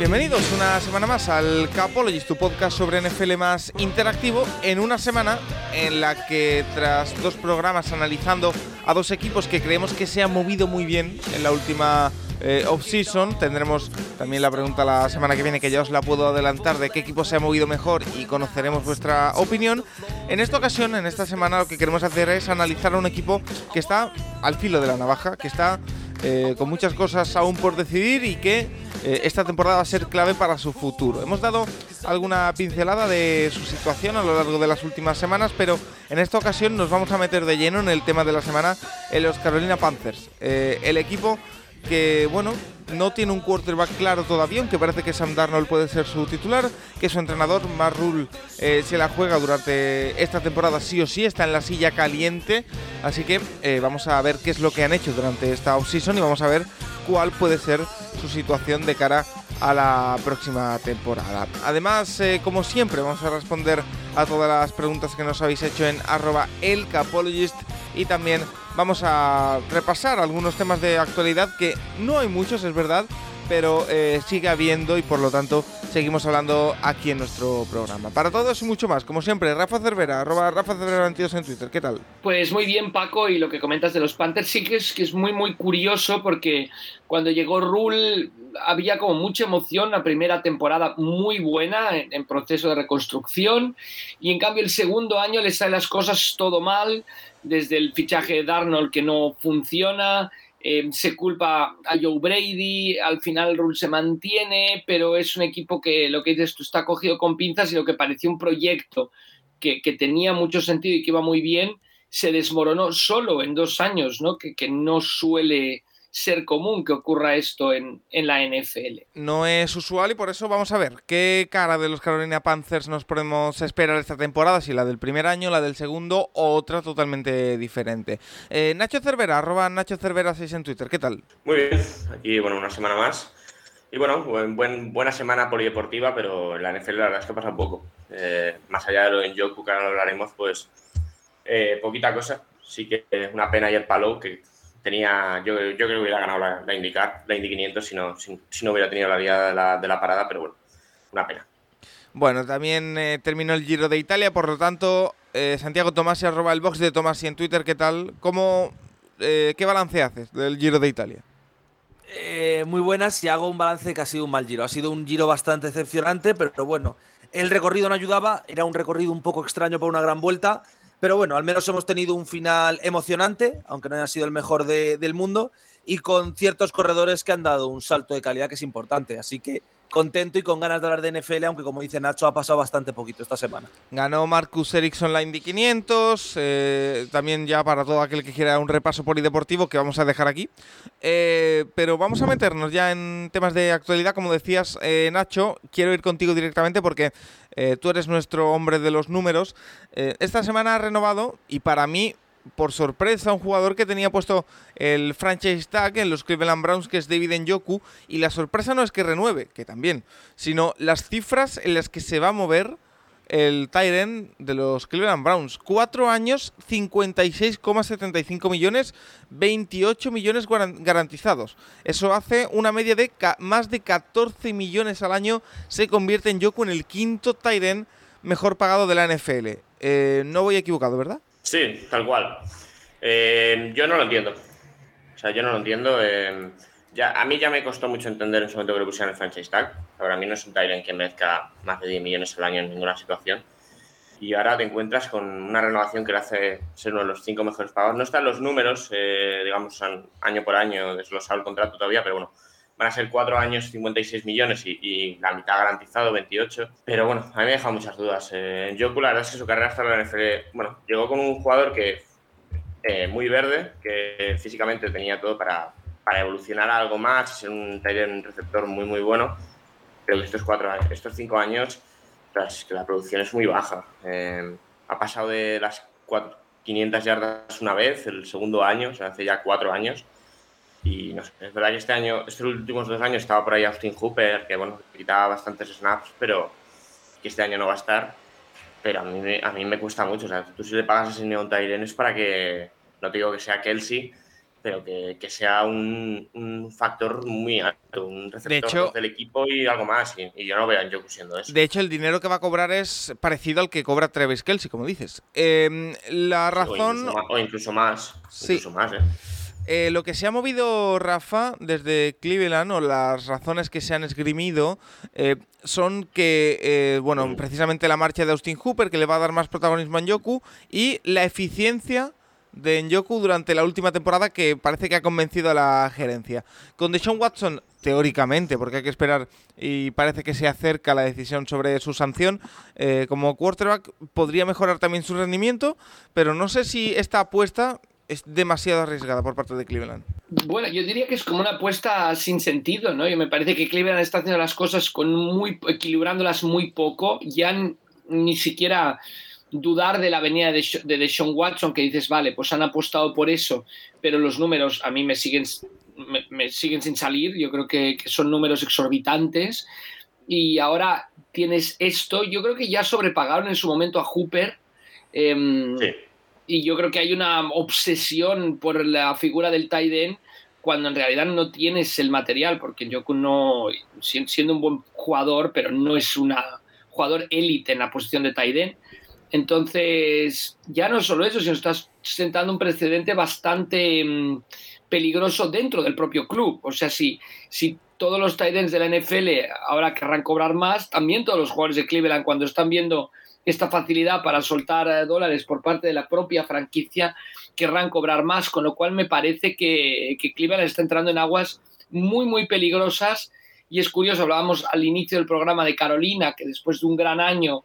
Bienvenidos una semana más al Capologist, tu podcast sobre NFL más interactivo, en una semana en la que tras dos programas analizando a dos equipos que creemos que se han movido muy bien en la última eh, off-season, tendremos también la pregunta la semana que viene que ya os la puedo adelantar de qué equipo se ha movido mejor y conoceremos vuestra opinión. En esta ocasión, en esta semana, lo que queremos hacer es analizar a un equipo que está al filo de la navaja, que está eh, con muchas cosas aún por decidir y que eh, esta temporada va a ser clave para su futuro. Hemos dado alguna pincelada de su situación a lo largo de las últimas semanas, pero en esta ocasión nos vamos a meter de lleno en el tema de la semana, en los Carolina Panthers. Eh, el equipo que, bueno, no tiene un quarterback claro todavía, aunque parece que Sam Darnold puede ser su titular, que su entrenador, Matt Rule, eh, se la juega durante esta temporada sí o sí, está en la silla caliente, así que vamos a ver qué es lo que han hecho durante esta offseason y vamos a ver cuál puede ser su situación de cara a la próxima temporada. Además, eh, como siempre, vamos a responder a todas las preguntas que nos habéis hecho en arroba elcapologist y también vamos a repasar algunos temas de actualidad que no hay muchos, es verdad, pero eh, sigue habiendo y por lo tanto seguimos hablando aquí en nuestro programa. Para todos y mucho más, como siempre, Rafa Cervera, arroba Rafa Cervera 22 en Twitter, ¿qué tal? Pues muy bien, Paco, y lo que comentas de los Panthers sí que es, que es muy, muy curioso porque cuando llegó Rule había como mucha emoción, la primera temporada muy buena en, en proceso de reconstrucción y en cambio el segundo año le salen las cosas todo mal, desde el fichaje de Darnold que no funciona, eh, se culpa a Joe Brady, al final Rule se mantiene, pero es un equipo que lo que dices tú está cogido con pinzas y lo que parecía un proyecto que, tenía mucho sentido y que iba muy bien, se desmoronó solo en dos años, ¿no? Que, que no suele ser común que ocurra esto en, la NFL. No es usual y por eso vamos a ver qué cara de los Carolina Panthers nos podemos esperar esta temporada, si la del primer año, la del segundo o otra totalmente diferente. Eh, Nacho Cervera, arroba Nacho Cervera 6 en Twitter, ¿qué tal? Muy bien, aquí bueno, una semana más. Y bueno, buen, buena semana polideportiva, pero en la NFL la verdad es que pasa un poco. Eh, más allá de lo en Joku, que ahora lo hablaremos, pues eh, poquita cosa. Sí que es una pena ayer Palou, que tenía, yo, yo creo que hubiera ganado la, la IndyCar, la Indy 500 si no, si, no hubiera tenido la vía de la, de la, parada, pero bueno, una pena. Bueno, también eh, terminó el Giro de Italia, por lo tanto, eh, Santiago Tomasi, arroba el box de Tomasi en Twitter, ¿qué tal? ¿Cómo, eh, ¿Qué balance haces del Giro de Italia? muy buenas y hago un balance que ha sido un mal giro. Ha sido un giro bastante decepcionante, pero bueno, el recorrido no ayudaba, era un recorrido un poco extraño para una gran vuelta pero bueno, al menos hemos tenido un final emocionante, aunque no haya sido el mejor del mundo, y con ciertos corredores que han dado un salto de calidad que es importante. Así que contento y con ganas de hablar de NFL, aunque como dice Nacho, ha pasado bastante poquito esta semana. Ganó Marcus Ericsson la Indy 500, eh, también ya para todo aquel que quiera un repaso polideportivo que vamos a dejar aquí. Eh, pero vamos a meternos ya en temas de actualidad, como decías eh, Nacho, quiero ir contigo directamente porque tú eres nuestro hombre de los números. esta semana ha renovado y para mí por sorpresa, un jugador que tenía puesto el franchise tag en los Cleveland Browns, que es David Njoku, y la sorpresa no es que renueve, que también, sino las cifras en las que se va a mover el Tyrant de los Cleveland Browns. Cuatro años, 56,75 millones, 28 millones garantizados. Eso hace una media de más de 14 millones al año. Se convierte en Joku en el quinto Tyrant mejor pagado de la NFL. Eh, no voy equivocado, ¿verdad? Sí, tal cual. Eh, yo no lo entiendo. O sea, yo no lo entiendo. Eh, ya, a mí ya me costó mucho entender en su momento que le pusieran el franchise tag. Ahora a mí no es un Tyrant que merezca más de 10 millones al año en ninguna situación. Y ahora te encuentras con una renovación que le hace ser uno de los cinco mejores pagados. No están los números, eh, digamos, año por año, desglosado el contrato todavía, pero bueno, van a ser cuatro años, 56 millones y, la mitad garantizado, 28. Pero bueno, a mí me deja muchas dudas. Eh, yo, la verdad es que su carrera hasta la NFL, bueno, llegó con un jugador que eh, muy verde, que físicamente tenía todo para, para evolucionar algo más, ser un un receptor muy, muy bueno. Pero estos, cuatro, estos cinco años, que la producción es muy baja. Eh, ha pasado de las 500 yardas una vez, el segundo año, o sea, hace ya cuatro años. Y no sé, es verdad que este año, estos últimos dos años estaba por ahí Austin Hooper, que bueno, quitaba bastantes snaps, pero que este año no va a estar. Pero a mí, a mí me cuesta mucho. O sea, tú si le pagas a ese Neon es para que, no te digo que sea Kelsey, pero que, que sea un, un, factor muy alto, un receptor del equipo y algo más. Y, yo no veo a Joku siendo eso. De hecho, el dinero que va a cobrar es parecido al que cobra Travis Kelsey, como dices. Eh, la razón. O incluso más. Sí. Incluso más, ¿eh? Eh, lo que se ha movido, Rafa, desde Cleveland, o las razones que se han esgrimido, eh, son que, eh, bueno, precisamente la marcha de Austin Hooper, que le va a dar más protagonismo a Njoku, y la eficiencia de Njoku durante la última temporada que parece que ha convencido a la gerencia. Con Deshaun Watson, teóricamente, porque hay que esperar y parece que se acerca la decisión sobre su sanción, como quarterback podría mejorar también su rendimiento, pero no sé si esta apuesta es demasiado arriesgada por parte de Cleveland. Bueno, yo diría que es como una apuesta sin sentido, ¿no? Y me parece que Cleveland está haciendo las cosas con muy equilibrándolas muy poco, ya ni siquiera dudar de la venida de, de Deshaun Watson, que dices, vale, pues han apostado por eso, pero los números a mí me siguen, me, siguen sin salir, yo creo que, son números exorbitantes, y ahora tienes esto, yo creo que ya sobrepagaron en su momento a Hooper. Em, sí y yo creo que hay una obsesión por la figura del Taiden cuando en realidad no tienes el material, porque Joku no, siendo un buen jugador, pero no es un jugador élite en la posición de Taiden. Entonces, ya no solo eso, sino estás sentando un precedente bastante mm, peligroso dentro del propio club. O sea, si, si todos los Titans de la NFL ahora querrán cobrar más, también todos los jugadores de Cleveland, cuando están viendo esta facilidad para soltar eh, dólares por parte de la propia franquicia, querrán cobrar más, con lo cual me parece que, que Cleveland está entrando en aguas muy, muy peligrosas. Y es curioso, hablábamos al inicio del programa de Carolina, que después de un gran año,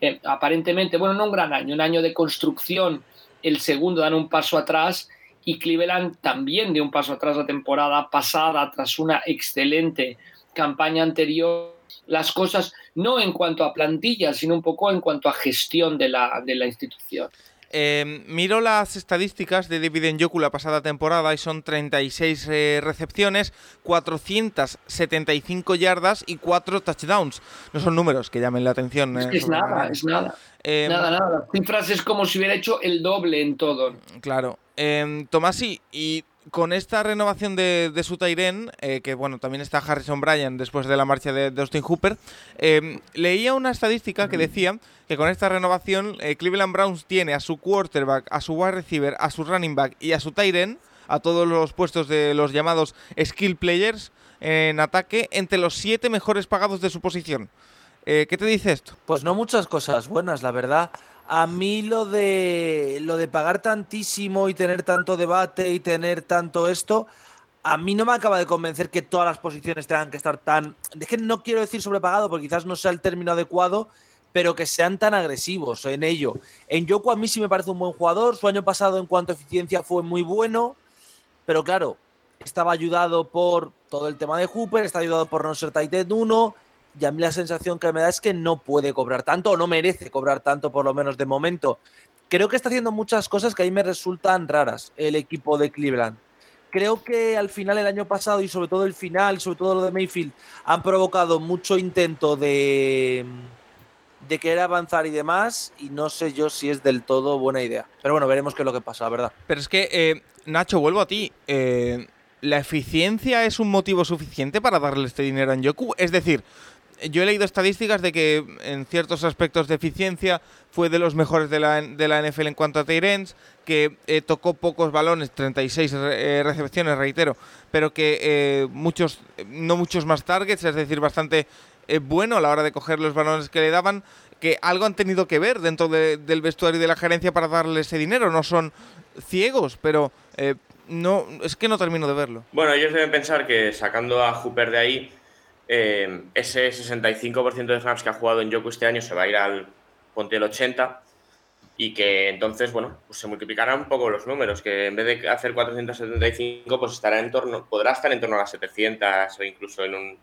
eh, aparentemente, bueno, no un gran año, un año de construcción, el segundo dan un paso atrás y Cleveland también de un paso atrás la temporada pasada tras una excelente campaña anterior las cosas, no en cuanto a plantilla, sino un poco en cuanto a gestión de la, de la institución. Eh, miro las estadísticas de David Njoku la pasada temporada y son 36 eh, recepciones, 475 yardas y 4 touchdowns. No son números que llamen la atención. Es, eh, es nada, es nada. nada, nada. Las cifras es como si hubiera hecho el doble en todo. Claro. Tomasi, y con esta renovación de, su Tyren, eh, que bueno, también está Harrison Bryan después de la marcha de, Austin Hooper, eh, leía una estadística que decía que con esta renovación eh, Cleveland Browns tiene a su quarterback, a su wide receiver, a su running back y a su Tyren, a todos los puestos de los llamados skill players en ataque, entre los siete mejores pagados de su posición. ¿Qué te dice esto? Pues no muchas cosas buenas, la verdad. A mí lo de lo de pagar tantísimo y tener tanto debate y tener tanto esto, a mí no me acaba de convencer que todas las posiciones tengan que estar tan. Es que no quiero decir sobrepagado, porque quizás no sea el término adecuado, pero que sean tan agresivos en ello. En Yoko a mí sí me parece un buen jugador. Su año pasado en cuanto a eficiencia fue muy bueno, pero claro, estaba ayudado por todo el tema de Hooper, está ayudado por no ser Titan 1 y a mí la sensación que me da es que no puede cobrar tanto o no merece cobrar tanto, por lo menos de momento. Creo que está haciendo muchas cosas que a mí me resultan raras el equipo de Cleveland. Creo que al final el año pasado y sobre todo el final, sobre todo lo de Mayfield, han provocado mucho intento de, querer avanzar y demás, y no sé yo si es del todo buena idea. Pero bueno, veremos qué es lo que pasa, la verdad. Pero es que, eh, Nacho, vuelvo a ti. Eh, ¿La eficiencia es un motivo suficiente para darle este dinero a Yoku? Es decir, yo he leído estadísticas de que en ciertos aspectos de eficiencia fue de los mejores de la, de la NFL en cuanto a Tyrens, que eh, tocó pocos balones, 36 eh, recepciones, reitero, pero que eh, muchos, no muchos más targets, es decir, bastante bueno a la hora de coger los balones que le daban, que algo han tenido que ver dentro del vestuario y de la gerencia para darle ese dinero. No son ciegos, pero no es que no termino de verlo. Bueno, ellos deben pensar que sacando a Hooper de ahí eh, ese 65% de snaps que ha jugado en Yoku este año se va a ir al ponte el 80 y que entonces, bueno, pues se multiplicarán un poco los números, que en vez de hacer 475, pues estará en torno, podrá estar en torno a las 700 o incluso en un,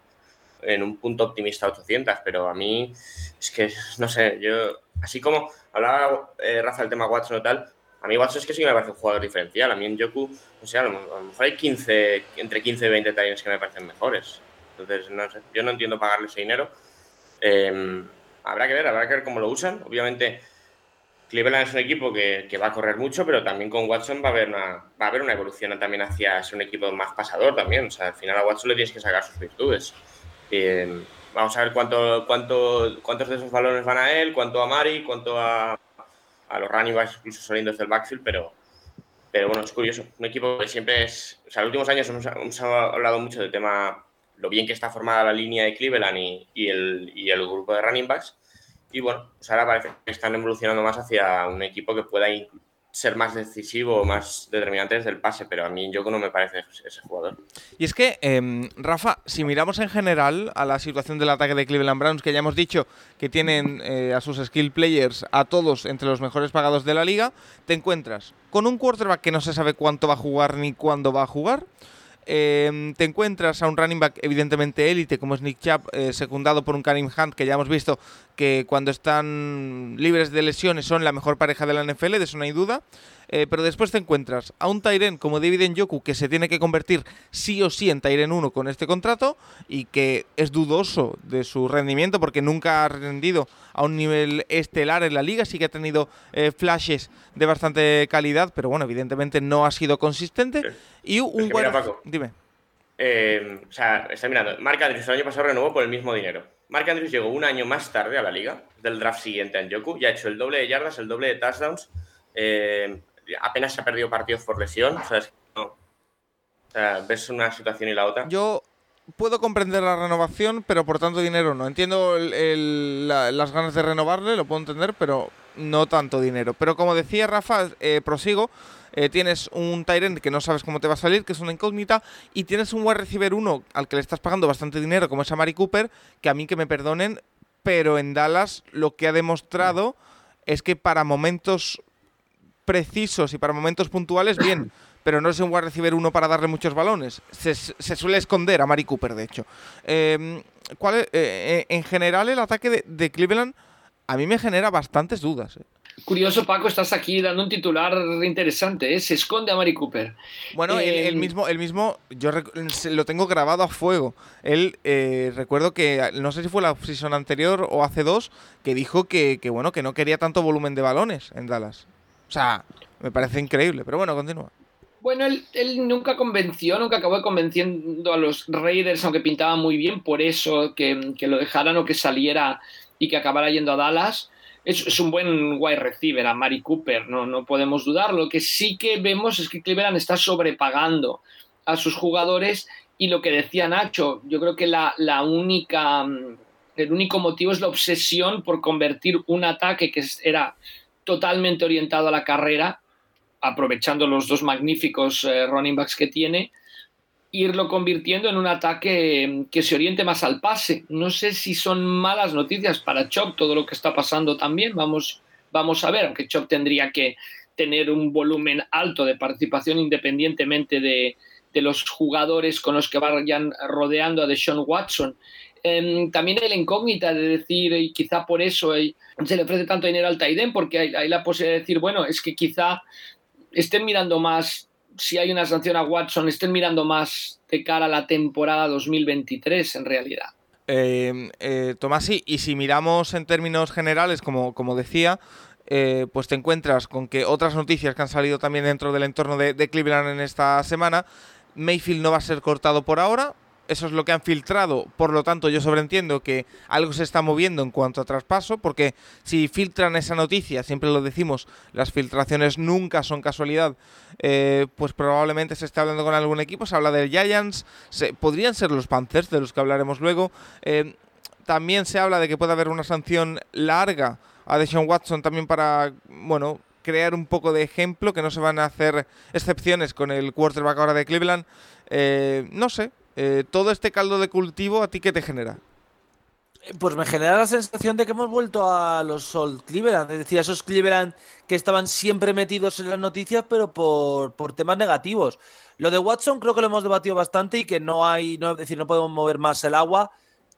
en un punto optimista 800, pero a mí es que, no sé, yo, así como hablaba eh, Rafa del tema Watson o tal, a mí Watson es que sí me parece un jugador diferencial, a mí en Yoku, o sea, a lo, mejor hay 15, entre 15 y 20 detalles que me parecen mejores, entonces, no sé, yo no entiendo pagarle ese dinero. Em, habrá que ver, habrá que ver cómo lo usan, obviamente Cleveland es un equipo que, va a correr mucho, pero también con Watson va a haber una, va a haber una evolución también hacia ser un equipo más pasador también. O sea, al final a Watson le tienes que sacar sus virtudes. vamos a ver cuánto, cuánto, cuántos de esos balones van a él, cuánto a Mari, cuánto a, a los running backs, incluso saliendo desde el backfield, pero, pero bueno, es curioso. Un equipo que siempre es. O sea, en los últimos años hemos, hablado mucho del tema, lo bien que está formada la línea de Cleveland y, el, y el grupo de running backs y bueno, pues ahora parece que están evolucionando más hacia un equipo que pueda ser más decisivo, más determinante desde el pase, pero a mí yo no me parece ese jugador. Y es que, em, Rafa, si miramos en general a la situación del ataque de Cleveland Browns, que ya hemos dicho que tienen eh, a sus skill players a todos entre los mejores pagados de la liga, te encuentras con un quarterback que no se sabe cuánto va a jugar ni cuándo va a jugar, Em, te encuentras a un running back evidentemente élite como es Nick Chubb, eh, secundado por un Karim Hunt, que ya hemos visto que cuando están libres de lesiones son la mejor pareja de la NFL, de eso no hay duda. Eh, pero después te encuentras a un Tyren como David Njoku que se tiene que convertir sí o sí en Tyren 1 con este contrato y que es dudoso de su rendimiento porque nunca ha rendido a un nivel estelar en la liga, sí que ha tenido eh, flashes de bastante calidad, pero bueno, evidentemente no ha sido consistente. Y un buen... Dime. Eh, o sea, está mirando. Mark Andrews el año pasado renovó por el mismo dinero. Mark Andrews llegó un año más tarde a la liga, del draft siguiente a Njoku, y ha hecho el doble de yardas, el doble de touchdowns. Eh, apenas se ha perdido partidos por lesión. O sea, ves una situación y la otra. Yo puedo comprender la renovación, pero por tanto dinero no. Entiendo las ganas de renovarle, lo puedo entender, pero no tanto dinero. Pero como decía Rafa, eh, prosigo. Eh, tienes un Tyrant que no sabes cómo te va a salir, que es una incógnita, y tienes un wide receiver 1 al que le estás pagando bastante dinero, como es a Mari Cooper, que a mí que me perdonen, pero en Dallas lo que ha demostrado es que para momentos precisos y para momentos puntuales, bien. pero no es un wide receiver uno para darle muchos balones. Se, suele esconder a Mari Cooper, de hecho. Em, ¿cuál eh, eh, en general, el ataque de, Cleveland a mí me genera bastantes dudas. Eh. Curioso, Paco, estás aquí dando un titular interesante, Se esconde a Mari Cooper. Bueno, el, em, mismo, el mismo, yo lo tengo grabado a fuego. Él, recuerdo que, no sé si fue la season anterior o hace dos, que dijo que, que, bueno, que no quería tanto volumen de balones en Dallas. O sea, me parece increíble, pero bueno, continúa. Bueno, él, nunca convenció, nunca acabó convenciendo a los Raiders, aunque pintaba muy bien, por eso que, lo dejaran o que saliera y que acabara yendo a Dallas. Es, un buen wide receiver a Mari Cooper, no, no podemos dudar. Lo que sí que vemos es que Cleveland está sobrepagando a sus jugadores y lo que decía Nacho, yo creo que la, la única, el único motivo es la obsesión por convertir un ataque que era totalmente orientado a la carrera, aprovechando los dos magníficos eh, running backs que tiene, irlo convirtiendo en un ataque que se oriente más al pase. No sé si son malas noticias para Chop todo lo que está pasando también. Vamos, vamos a ver, aunque Chop tendría que tener un volumen alto de participación independientemente de, los jugadores con los que vayan rodeando a Deshaun Watson. Em, también hay la incógnita de decir, y quizá por eso se le ofrece tanto dinero al Taiden, porque hay, la posibilidad de decir, bueno, es que quizá estén mirando más, si hay una sanción a Watson, estén mirando más de cara a la temporada 2023 en realidad. Eh, eh, Tomás, y si miramos en términos generales, como, como decía, eh, pues te encuentras con que otras noticias que han salido también dentro del entorno de Cleveland en esta semana, Mayfield no va a ser cortado por ahora, eso es lo que han filtrado, por lo tanto yo sobreentiendo que algo se está moviendo en cuanto a traspaso, porque si filtran esa noticia, siempre lo decimos, las filtraciones nunca son casualidad, eh, pues probablemente se esté hablando con algún equipo, se habla del Giants, se, podrían ser los Panthers, de los que hablaremos luego, eh, también se habla de que puede haber una sanción larga a Deshaun Watson también para, bueno, crear un poco de ejemplo, que no se van a hacer excepciones con el quarterback ahora de Cleveland. Eh, no sé, eh, todo este caldo de cultivo, ¿a ti qué te genera? Pues me genera la sensación de que hemos vuelto a los Old Cleveland, es decir, a esos Cleveland que estaban siempre metidos en las noticias, pero por, por temas negativos. Lo de Watson creo que lo hemos debatido bastante y que no hay, no, decir, no podemos mover más el agua.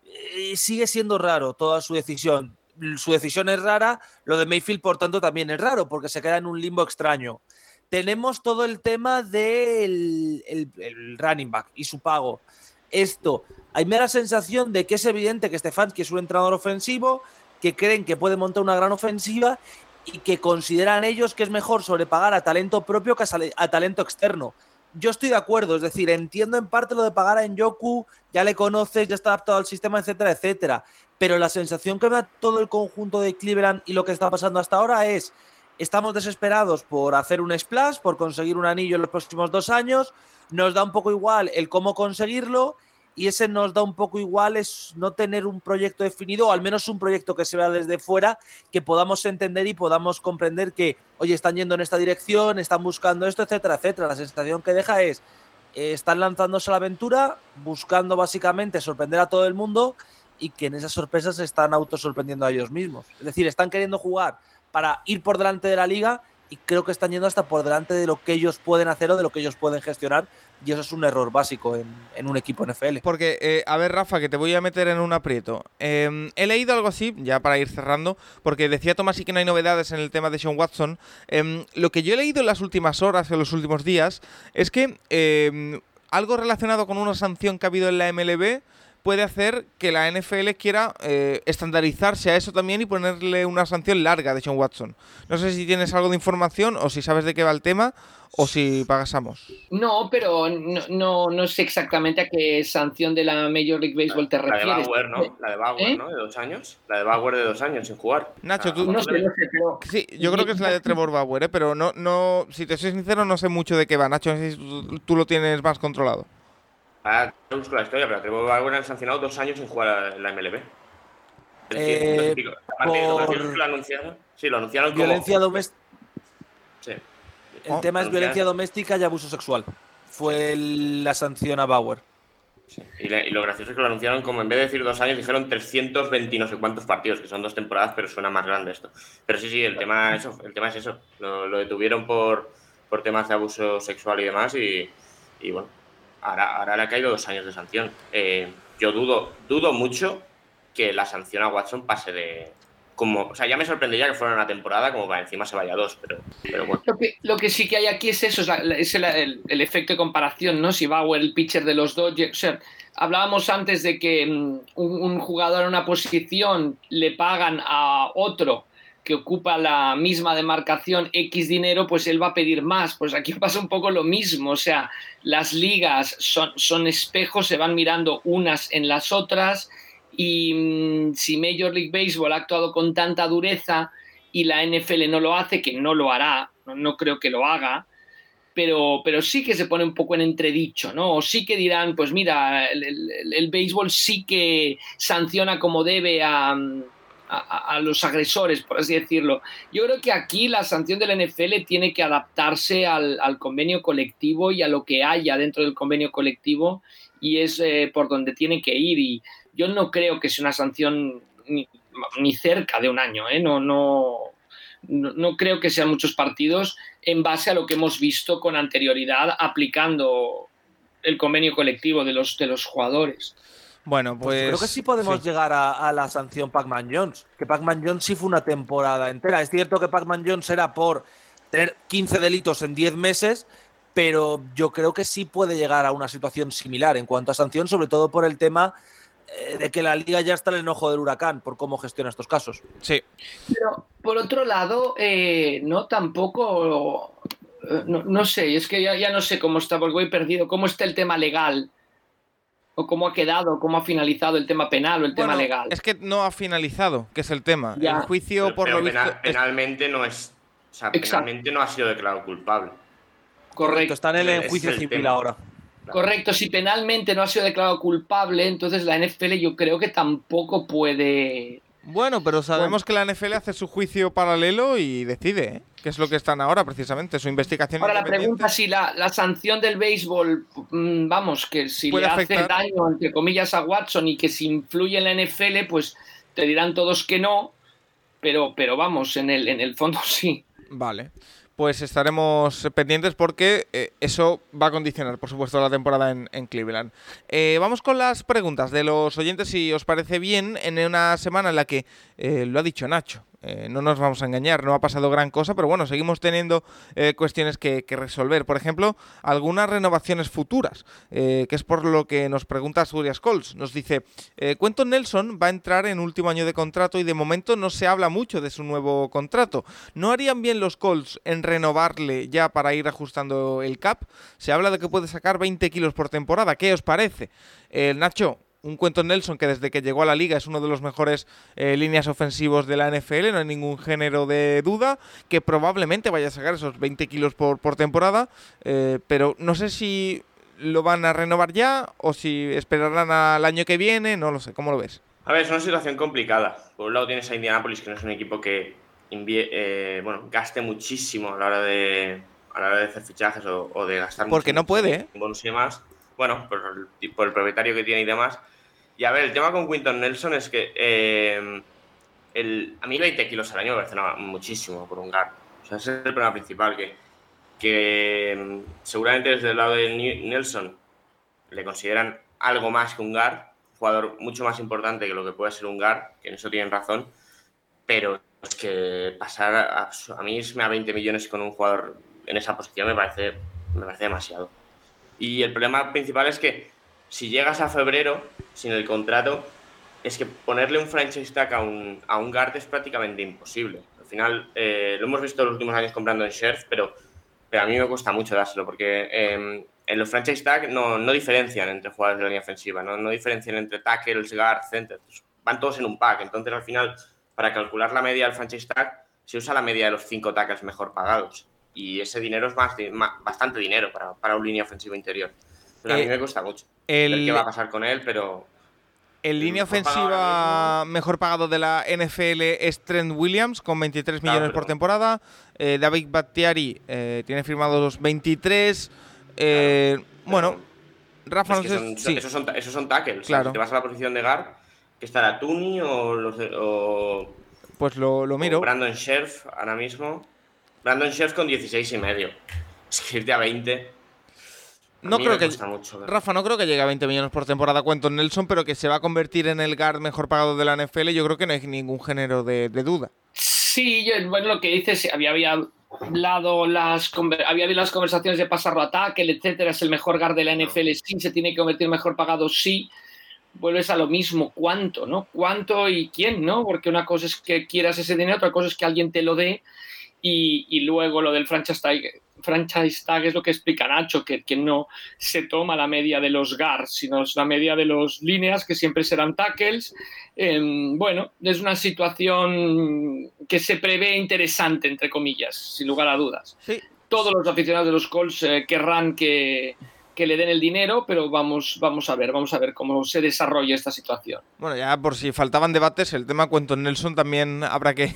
Eh, sigue siendo raro toda su decisión. Su decisión es rara, lo de Mayfield, por tanto, también es raro, porque se queda en un limbo extraño. Tenemos todo el tema del el running back y su pago. Esto me la sensación de que es evidente que Stefanski es un entrenador ofensivo, que creen que puede montar una gran ofensiva y que consideran ellos que es mejor sobrepagar a talento propio que a, talento externo. Yo estoy de acuerdo, es decir, entiendo en parte lo de pagar a Yoku, ya le conoces, ya está adaptado al sistema, etcétera, etcétera. Pero la sensación que me da todo el conjunto de Cleveland y lo que está pasando hasta ahora es, estamos desesperados por hacer un splash, por conseguir un anillo en los próximos dos años, nos da un poco igual el cómo conseguirlo y ese nos da un poco igual es no tener un proyecto definido o al menos un proyecto que se vea desde fuera que podamos entender y podamos comprender que, oye, están yendo en esta dirección, están buscando esto, etcétera, etcétera. La sensación que deja es, eh, están lanzándose a la aventura, buscando básicamente sorprender a todo el mundo y que en esas sorpresas se están autosorprendiendo a ellos mismos. Es decir, están queriendo jugar para ir por delante de la liga y creo que están yendo hasta por delante de lo que ellos pueden hacer o de lo que ellos pueden gestionar y eso es un error básico en, un equipo NFL. Porque, eh, a ver, Rafa, que te voy a meter en un aprieto. Em, he leído algo así, ya para ir cerrando, porque decía Tomás y que no hay novedades en el tema de Sean Watson. Em, lo que yo he leído en las últimas horas, en los últimos días, es que em, algo relacionado con una sanción que ha habido en la MLB puede hacer que la NFL quiera eh, estandarizarse a eso también y ponerle una sanción larga de Sean Watson. No sé si tienes algo de información o si sabes de qué va el tema o si pagasamos. No, pero no, no, sé exactamente a qué sanción de la Major League Baseball te refieres. La de Bauer, ¿no? La de Bauer, ¿Eh? ¿no? De dos años. La de Bauer de dos años sin jugar. Nacho, tú... No sé, no sé, pero... Sí, yo creo que es la de Trevor Bauer, ¿eh? pero no, no, si te soy sincero, no sé mucho de qué va. Nacho, no sé si tú lo tienes más controlado. Ah, no busco la historia, pero Trevor Bauer han sancionado dos años sin jugar en la MLB. Eh, por... lo anunciaron. Sí, lo anunciaron como... Violencia doméstica. Sí. El tema es violencia doméstica y abuso sexual. Fue la sanción a Bauer. Sí. Y, lo gracioso es que lo anunciaron como en vez de decir dos años, dijeron 320 y no sé cuántos partidos, que son dos temporadas, pero suena más grande esto. Pero sí, sí, el tema, eso, el tema es eso. Lo, detuvieron por, por temas de abuso sexual y demás, y bueno, ahora, le ha caído dos años de sanción. Eh, yo dudo, dudo mucho que la sanción a Watson pase de. Como, o sea, ya me sorprendería que fuera una temporada como para encima se vaya dos, pero, bueno. Lo que, sí que hay aquí es eso, es, el, efecto de comparación, ¿no? Si Bauer, el pitcher de los Dodgers, o sea, hablábamos antes de que mm, un, jugador en una posición le pagan a otro que ocupa la misma demarcación X dinero, pues él va a pedir más. Pues aquí pasa un poco lo mismo, o sea, las ligas son, son espejos, se van mirando unas en las otras y mm, si Major League Baseball ha actuado con tanta dureza y la NFL no lo hace, que no lo hará, no, creo que lo haga, pero, pero, sí que se pone un poco en entredicho, ¿no? O sí que dirán, pues mira, el, el béisbol sí que sanciona como debe a, a, los agresores, por así decirlo. Yo creo que aquí la sanción del NFL tiene que adaptarse al, convenio colectivo y a lo que haya dentro del convenio colectivo y es eh, por donde tiene que ir. Y yo no creo que sea una sanción ni, cerca de un año, ¿eh? no, no, no, creo que sean muchos partidos en base a lo que hemos visto con anterioridad aplicando el convenio colectivo de los, de los jugadores. Bueno, pues. creo que sí podemos llegar a, la sanción Pac-Man Jones. Que Pac-Man Jones sí fue una temporada entera. Es cierto que Pac-Man Jones era por tener 15 delitos en 10 meses, pero yo creo que sí puede llegar a una situación similar en cuanto a sanción, sobre todo por el tema eh, de que la liga ya está en el enojo del huracán por cómo gestiona estos casos. Sí. Pero por otro lado, eh, no tampoco. Eh, no, sé, es que ya, ya, no sé cómo está, porque voy perdido. ¿Cómo está el tema legal? O cómo ha quedado, cómo ha finalizado el tema penal o el tema legal. Es que no ha finalizado, que es el tema. El juicio por lo visto penalmente no es, o sea, penalmente no ha sido declarado culpable. Correcto. Está en el juicio civil ahora. Correcto, si penalmente no ha sido declarado culpable, entonces la NFL yo creo que tampoco puede Bueno, pero sabemos que la NFL hace su juicio paralelo y decide, ¿eh? que es lo que están ahora precisamente, su investigación. Ahora la pregunta si la, la, sanción del béisbol, mm, vamos, que si le hace daño, entre comillas, a Watson y que si influye en la NFL, pues te dirán todos que no, pero, pero vamos, en el, en el fondo sí. Vale pues estaremos pendientes porque eh, eso va a condicionar, por supuesto, la temporada en, Cleveland. Eh, vamos con las preguntas de los oyentes, si os parece bien, en una semana en la que, eh, lo ha dicho Nacho, eh, no nos vamos a engañar, no ha pasado gran cosa, pero bueno, seguimos teniendo eh, cuestiones que, resolver. Por ejemplo, algunas renovaciones futuras, eh, que es por lo que nos pregunta Asturias Colts. Nos dice, Cuento Nelson va a entrar en último año de contrato y de momento no se habla mucho de su nuevo contrato. ¿No harían bien los Colts en renovarle ya para ir ajustando el cap? Se habla de que puede sacar 20 kilos por temporada. ¿Qué os parece? Nacho, un cuento Nelson que desde que llegó a la liga es uno de los mejores eh, líneas ofensivos de la NFL, no hay ningún género de duda, que probablemente vaya a sacar esos 20 kilos por, por temporada, eh, pero no sé si lo van a renovar ya o si esperarán al año que viene, no lo sé, ¿cómo lo ves? A ver, es una situación complicada. Por un lado tienes a Indianapolis, que no es un equipo que eh, bueno, gaste muchísimo a la hora de, a la hora de hacer fichajes o, de gastar Porque no puede, ¿eh? y demás. Bueno, por por el propietario que tiene y demás. Y a ver, el tema con Quinton Nelson es que eh, el, a mí 20 kilos al año me parece muchísimo por un guard. O sea, ese es el problema principal, que, que mm, seguramente desde el lado de Nelson le consideran algo más que un guard, jugador mucho más importante que lo que puede ser un guard, que en eso tienen razón, pero es que pasar a, a mí me a 20 millones con un jugador en esa posición me parece, me parece demasiado. Y el problema principal es que si llegas a febrero sin el contrato, es que ponerle un franchise tag a un, a un guard es prácticamente imposible. Al final, eh, lo hemos visto los últimos años comprando en Sheriff, pero, pero a mí me cuesta mucho dárselo porque em, en los franchise tag no, no, diferencian entre jugadores de línea ofensiva, no, no diferencian entre tackles, guard, centers, van todos en un pack. Entonces, al final, para calcular la media del franchise tag, se usa la media de los cinco tackles mejor pagados. Y ese dinero es más, bastante dinero para, para una línea ofensiva interior. Pero a mí eh, me cuesta mucho. El... qué va a pasar con él, pero. En línea ofensiva mejor pagado de la NFL es Trent Williams con 23 millones por temporada. Eh, David Battiari eh, tiene firmados los 23. bueno, Rafa, no sé, esos, son, esos son tackles. Claro. si te vas a la posición de guard, que estará Tuni o los o, Pues lo, lo miro. Brandon Scherf ahora mismo. Brandon Scherf con 16 y medio. Es que irte a 20 no creo que Rafa, no creo que llegue a 20 millones por temporada cuento Nelson, pero que se va a convertir en el guard mejor pagado de la NFL, yo creo que no hay ningún género de, duda. Sí, bueno, lo que dices, había, había hablado las había las conversaciones de pasarlo a ataque, etcétera, es el mejor guard de la NFL, sí, se tiene que convertir mejor pagado, sí. Vuelves a lo mismo, ¿cuánto, no? ¿Cuánto y quién, no? Porque una cosa es que quieras ese dinero, otra cosa es que alguien te lo dé y, y luego lo del franchise tag, franchise tag es lo que explica Nacho, que, que no se toma la media de los guards, sino es la media de los líneas, que siempre serán tackles. Em, bueno, es una situación que se prevé interesante, entre comillas, sin lugar a dudas. Todos los aficionados de los Colts eh, querrán que, que le den el dinero, pero vamos, vamos a ver, vamos a ver cómo se desarrolla esta situación. Bueno, ya por si faltaban debates, el tema Cuento Nelson también habrá que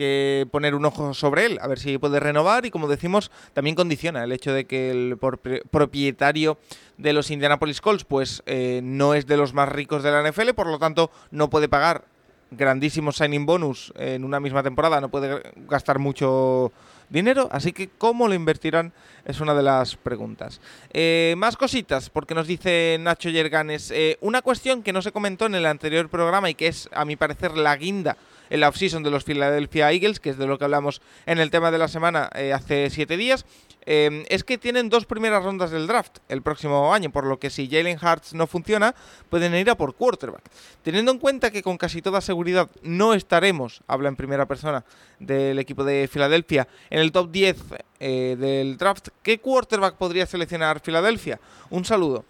que poner un ojo sobre él, a ver si puede renovar y como decimos, también condiciona el hecho de que el propietario de los Indianapolis Colts pues eh, no es de los más ricos de la NFL, por lo tanto no puede pagar grandísimos signing bonus en una misma temporada, no puede gastar mucho dinero, así que cómo lo invertirán es una de las preguntas. Eh, más cositas, porque nos dice Nacho Yerganes, eh, una cuestión que no se comentó en el anterior programa y que es a mi parecer la guinda el offseason de los Philadelphia Eagles, que es de lo que hablamos en el tema de la semana eh, hace siete días, eh, es que tienen dos primeras rondas del draft el próximo año, por lo que si Jalen Hurts no funciona, pueden ir a por quarterback. Teniendo en cuenta que con casi toda seguridad no estaremos, habla en primera persona del equipo de Filadelfia, en el top 10 eh, del draft, ¿qué quarterback podría seleccionar Filadelfia? Un saludo.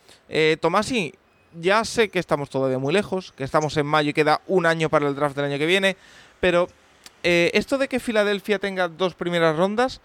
Tomasi, ya sé que estamos todavía muy lejos, que estamos en mayo y queda un año para el draft del año que viene, pero eh, esto de que Filadelfia tenga dos primeras rondas,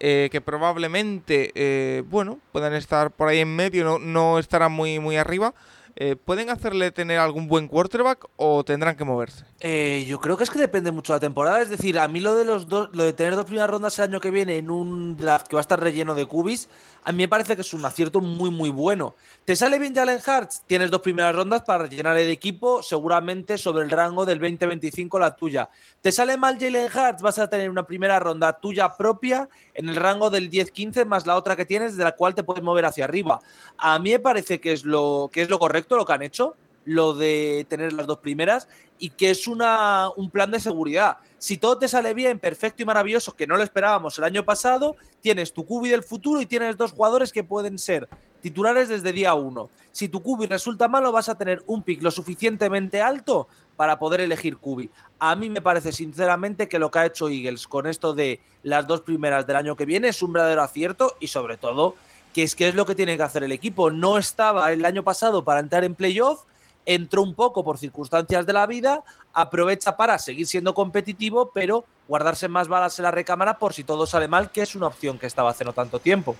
eh, que probablemente, eh, bueno, puedan estar por ahí en medio, no, no estarán muy, muy arriba, eh, ¿pueden hacerle tener algún buen quarterback o tendrán que moverse? Eh, yo creo que es que depende mucho de la temporada. Es decir, a mí lo de los dos, lo de tener dos primeras rondas el año que viene en un draft que va a estar relleno de cubis, a mí me parece que es un acierto muy, muy bueno. ¿Te sale bien Jalen Hartz? Tienes dos primeras rondas para rellenar el equipo, seguramente sobre el rango del 20-25 la tuya. ¿Te sale mal Jalen Hartz? Vas a tener una primera ronda tuya propia en el rango del 10-15 más la otra que tienes, de la cual te puedes mover hacia arriba. A mí me parece que es lo, que es lo correcto lo que han hecho, lo de tener las dos primeras y que es una, un plan de seguridad. Si todo te sale bien, perfecto y maravilloso, que no lo esperábamos el año pasado, tienes tu cubi del futuro y tienes dos jugadores que pueden ser titulares desde día uno. Si tu cubi resulta malo, vas a tener un pick lo suficientemente alto para poder elegir cubi. A mí me parece sinceramente que lo que ha hecho Eagles con esto de las dos primeras del año que viene es un verdadero acierto y sobre todo que es que es lo que tiene que hacer el equipo. No estaba el año pasado para entrar en playoff entró un poco por circunstancias de la vida, aprovecha para seguir siendo competitivo, pero guardarse más balas en la recámara por si todo sale mal, que es una opción que estaba hace no tanto tiempo.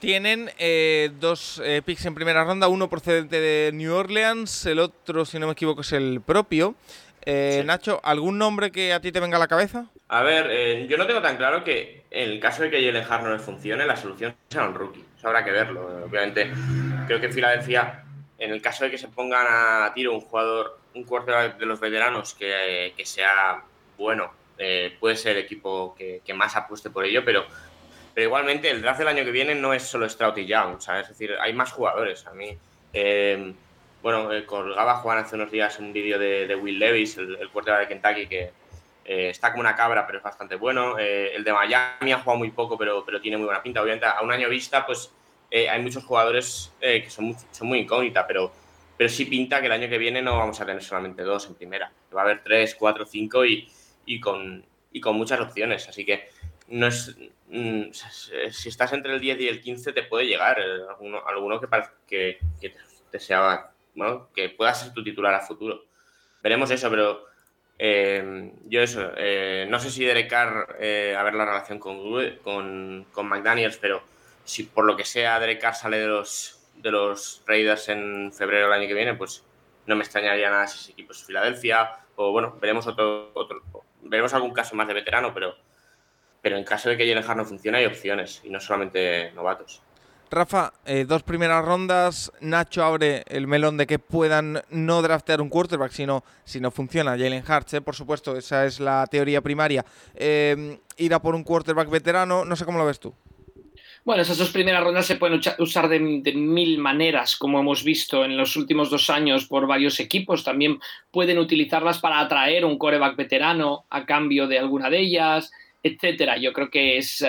Tienen eh, dos eh, picks en primera ronda, uno procedente de New Orleans, el otro, si no me equivoco, es el propio. Eh, Nacho, ¿algún nombre que a ti te venga a la cabeza? A ver, yo no tengo tan claro que en el caso de que Jalen Hart no le funcione, la solución sea un rookie. Eso habrá que verlo. Obviamente, creo que Filadelfia en el caso de que se pongan a tiro un jugador, un quarterback de los veteranos que, sea bueno, eh, puede ser el equipo que, más apueste por ello, pero, pero igualmente el draft del año que viene no es solo Stroud y Young, es decir, hay más jugadores. A mí, eh, bueno, eh, colgaba Juan hace unos días un vídeo de, Will Levis, el, el de Kentucky, que está como una cabra, pero es bastante bueno. el de Miami ha jugado muy poco, pero, pero tiene muy buena pinta. Obviamente, a un año vista, pues eh, hay muchos jugadores eh, que son muy, son muy incógnitas, pero, pero sí pinta que el año que viene no vamos a tener solamente dos en primera. Va a haber tres, cuatro, cinco y, y, con, y con muchas opciones. Así que no es, mm, si estás entre el 10 y el 15 te puede llegar eh, alguno, alguno que, que, que te sea, que pueda ser tu titular a futuro. Veremos eso, pero yo eso, no sé si Derek Carr, a ver la relación con, con, con McDaniels, pero si por lo que sea Derek sale de los, de los Raiders en febrero del año que viene, pues no me extrañaría nada si ese equipo es Filadelfia o bueno, veremos otro, otro veremos algún caso más de veterano, pero, pero en caso de que Jalen Hart no funcione hay opciones y no solamente novatos. Rafa, eh, dos primeras rondas, Nacho abre el melón de que puedan no draftear un quarterback si no, si no funciona Jalen Hurts, eh, por supuesto, esa es la teoría primaria. Eh, ir a por un quarterback veterano, no sé cómo lo ves tú. Bueno, esas dos primeras rondas se pueden usar de, mil maneras, como hemos visto en los últimos dos años por varios equipos. También pueden utilizarlas para atraer un coreback veterano a cambio de alguna de ellas, etcétera. Yo creo que es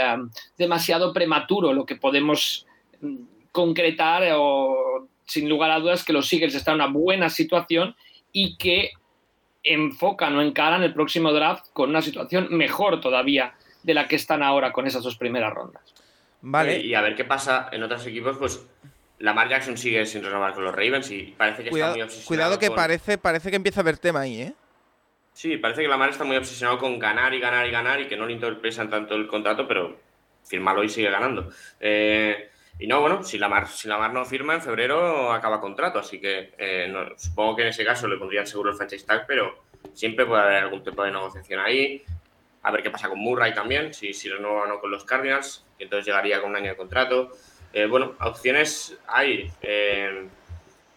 demasiado prematuro lo que podemos mm, concretar o sin lugar a dudas que los Eagles están en una buena situación y que enfocan o encaran el próximo draft con una situación mejor todavía de la que están ahora con esas dos primeras rondas. Vale. Y, a ver qué pasa en otros equipos, pues Lamar Jackson sigue sin renovar con los Ravens y parece que está muy obsesionado. Cuidado que parece, parece que empieza a haber tema ahí, ¿eh? Sí, parece que Lamar está muy obsesionado con ganar y ganar y ganar y que no le interpretan tanto el contrato, pero firmalo y sigue ganando. Eh, y no, bueno, si Lamar, si Lamar no firma en febrero acaba contrato, así que eh, supongo que en ese caso le pondrían seguro el franchise tag, pero siempre puede haber algún tipo de negociación ahí a ver qué pasa con Murray también, si, si renueva o no con los Cardinals, que entonces llegaría con un año de contrato. Eh, bueno, opciones hay. Eh,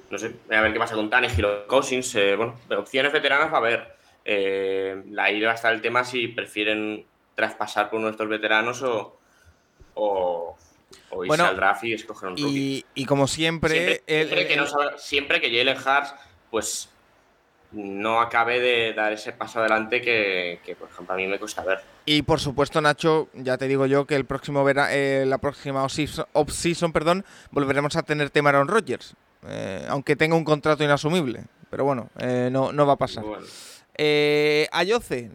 no sé, a ver qué pasa con Tannehill o Cousins. Eh, bueno, opciones veteranas va a haber. la idea va a estar el tema si prefieren traspasar por nuestros veteranos o, o, o irse al draft y escoger un rookie. Y, como siempre... Siempre, que, no siempre que Jalen Hart, pues no acabe de dar ese paso adelante que, por ejemplo, a mí me cuesta ver. Y por supuesto, Nacho, ya te digo yo que el próximo vera, eh, la próxima off-season, perdón, volveremos a tener tema Aaron Rodgers, eh, aunque tenga un contrato inasumible. Pero bueno, eh, no, no va a pasar. Eh, Ayoce,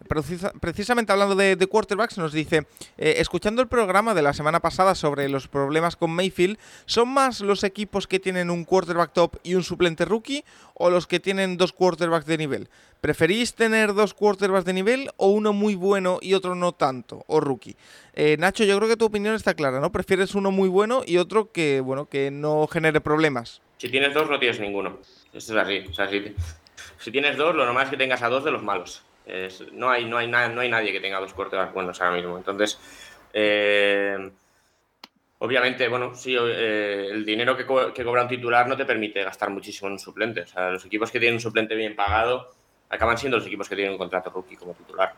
precisamente hablando de, quarterbacks, nos dice, eh, escuchando el programa de la semana pasada sobre los problemas con Mayfield, ¿son más los equipos que tienen un quarterback top y un suplente rookie o los que tienen dos quarterbacks de nivel? ¿Preferís tener dos quarterbacks de nivel o uno muy bueno y otro no tanto, o rookie? Eh, Nacho, yo creo que tu opinión está clara, ¿no? ¿Prefieres uno muy bueno y otro que, bueno, que no genere problemas? Si tienes dos, no tienes ninguno. Esto es así. O sea, si, tienes dos, lo normal es que tengas a dos de los malos. no, hay, no, hay no hay nadie que tenga dos quarterbacks buenos ahora mismo. Entonces, eh, obviamente, bueno, sí, eh, el dinero que, que, cobra un titular no te permite gastar muchísimo en un suplente. O sea, los equipos que tienen un suplente bien pagado acaban siendo los equipos que tienen un contrato rookie como titular.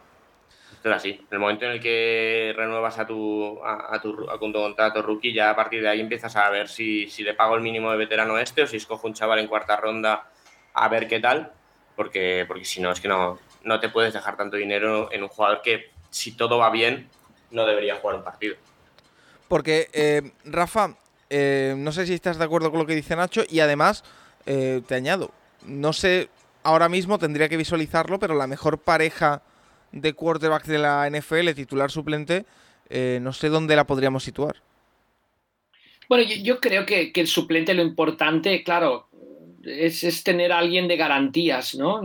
Esto es así. En el momento en el que renuevas a tu, a, tu, contrato rookie, ya a partir de ahí empiezas a ver si, si le pago el mínimo de veterano este o si escojo un chaval en cuarta ronda a ver qué tal. Porque, porque si no, es que no, no te puedes dejar tanto dinero en un jugador que, si todo va bien, no debería jugar un partido. Porque, eh, Rafa, eh, no sé si estás de acuerdo con lo que dice Nacho y además eh, te añado, no sé, ahora mismo tendría que visualizarlo, pero la mejor pareja de quarterbacks de la NFL, titular suplente, no sé dónde la podríamos situar. Bueno, yo, creo que, el suplente lo importante, claro, es, tener a alguien de garantías, ¿no?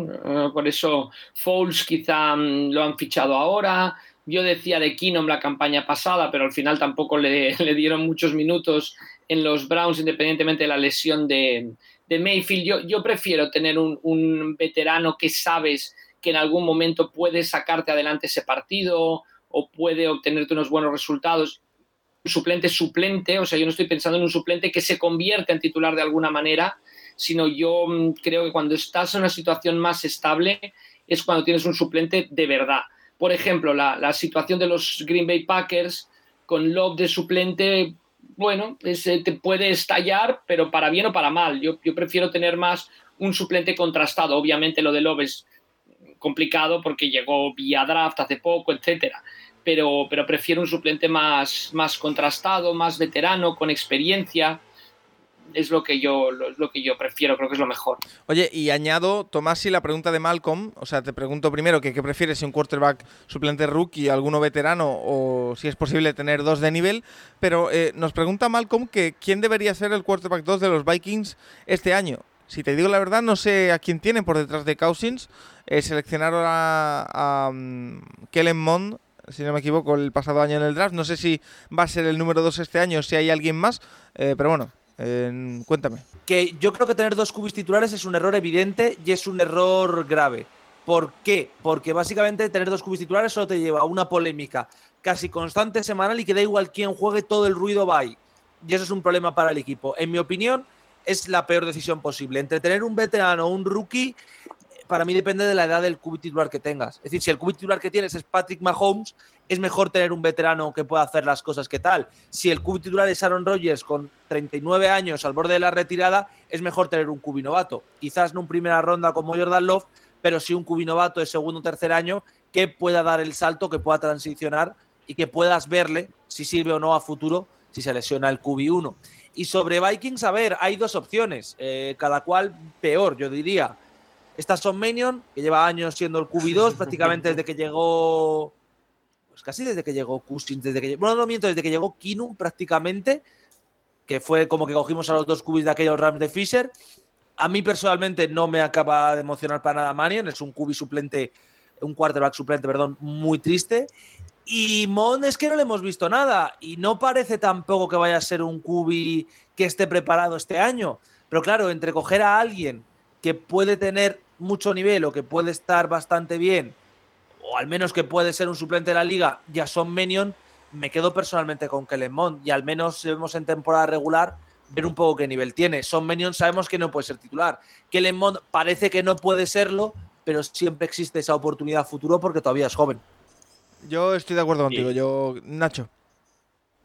Por eso Foles quizá mm, lo han fichado ahora, yo decía de Keenum la campaña pasada, pero al final tampoco le, dieron muchos minutos en los Browns, independientemente de la lesión de, Mayfield. Yo, prefiero tener un, veterano que sabes que en algún momento puede sacarte adelante ese partido o puede obtenerte unos buenos resultados. Suplente suplente, o sea, yo no estoy pensando en un suplente que se convierta en titular de alguna manera, sino yo mm, creo que cuando estás en una situación más estable es cuando tienes un suplente de verdad por ejemplo, la, situación de los Green Bay Packers con Love de suplente, bueno, te puede estallar, pero para bien o para mal. Yo, prefiero tener más un suplente contrastado. Obviamente lo de Love es complicado porque llegó vía draft hace poco, etcétera. Pero, prefiero un suplente más contrastado, más veterano, con experiencia es lo que yo lo, que yo prefiero, creo que es lo mejor. Oye, y añado, Tomás, y la pregunta de Malcolm, o sea, te pregunto primero que qué prefieres, si un quarterback suplente rookie, alguno veterano, o si es posible tener dos de nivel, pero eh, nos pregunta Malcolm que quién debería ser el quarterback 2 de los Vikings este año. Si te digo la verdad, no sé a quién tienen por detrás de Cousins. Eh, seleccionaron a, um, Kellen Mond, si no me equivoco, el pasado año en el draft. No sé si va a ser el número 2 este año, si hay alguien más, eh, pero bueno, cuéntame. Que yo creo que tener dos cubis titulares es un error evidente y es un error grave. ¿Por qué? Porque básicamente tener dos cubis titulares solo te lleva a una polémica casi constante semanal y que da igual quién juegue, todo el ruido va ahí. Y eso es un problema para el equipo. En mi opinión, es la peor decisión posible. Entre tener un veterano o un rookie, para mí depende de la edad del cubi titular que tengas. Es decir, si el cubi titular que tienes es Patrick Mahomes, es mejor tener un veterano que pueda hacer las cosas que tal. Si el cubi titular es Aaron Rodgers con 39 años al borde de la retirada, es mejor tener un cubi novato. Quizás no un primera ronda como Jordan Love, pero sí un cubi novato de segundo o tercer año que pueda dar el salto, que pueda transicionar y que puedas verle si sirve o no a futuro si se lesiona el cubi 1. Y sobre Vikings, a ver, hay dos opciones, eh, cada cual peor, yo diría. Está Son Menion, que lleva años siendo el cubi 2, prácticamente desde que llegó pues casi desde que llegó Cousins, desde que bueno, no miento, desde que llegó Kinu prácticamente, que fue como que cogimos a los dos cubis de aquellos Rams de Fisher. A mí personalmente no me acaba de emocionar para nada Manion, es un cubi suplente, un quarterback suplente, perdón, muy triste. Y Mon es que no le hemos visto nada y no parece tampoco que vaya a ser un cubi que esté preparado este año. Pero claro, entre coger a alguien que puede tener mucho nivel o que puede estar bastante bien o al menos que puede ser un suplente de la liga, ya son Menion, me quedo personalmente con Kellen Mond y al menos si vemos en temporada regular ver un poco qué nivel tiene. Son Menion sabemos que no puede ser titular. Kellen Mond parece que no puede serlo, pero siempre existe esa oportunidad futuro porque todavía es joven. Yo estoy de acuerdo contigo, yo Nacho.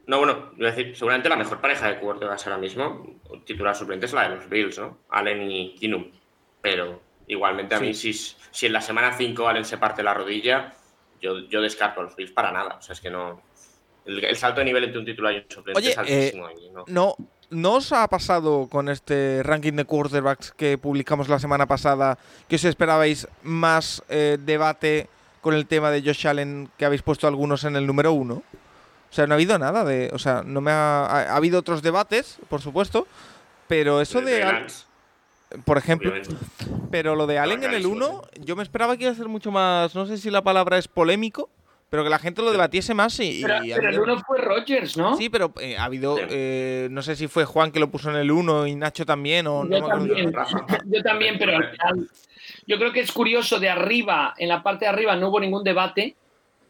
No, bueno, voy a decir, seguramente la mejor pareja de quarterbacks ahora mismo, titular suplente es la de los Bills, ¿no? Allen y Kinum. Pero Igualmente a mí, si, si en la semana 5 Allen se parte la rodilla, yo, yo descarto a los Bills para nada. O sea, es que no. El, salto de nivel entre un titular y un suplente es altísimo. Eh, ¿no? no, os ha pasado con este ranking de quarterbacks que publicamos la semana pasada que os esperabais más eh, debate con el tema de Josh Allen que habéis puesto algunos en el número uno? O sea, no ha habido nada de. O sea, no me ha. Ha, habido otros debates, por supuesto, pero eso de por ejemplo. Pero lo de Allen en el 1, yo me esperaba que iba a ser mucho más, no sé si la palabra es polémico, pero que la gente lo debatiese más y... Pero, el uno fue Rogers, ¿no? Sí, pero eh, ha habido, eh, no sé si fue Juan que lo puso en el uno y Nacho también, o yo también, yo también, pero al final, yo creo que es curioso, de arriba, en la parte de arriba no hubo ningún debate,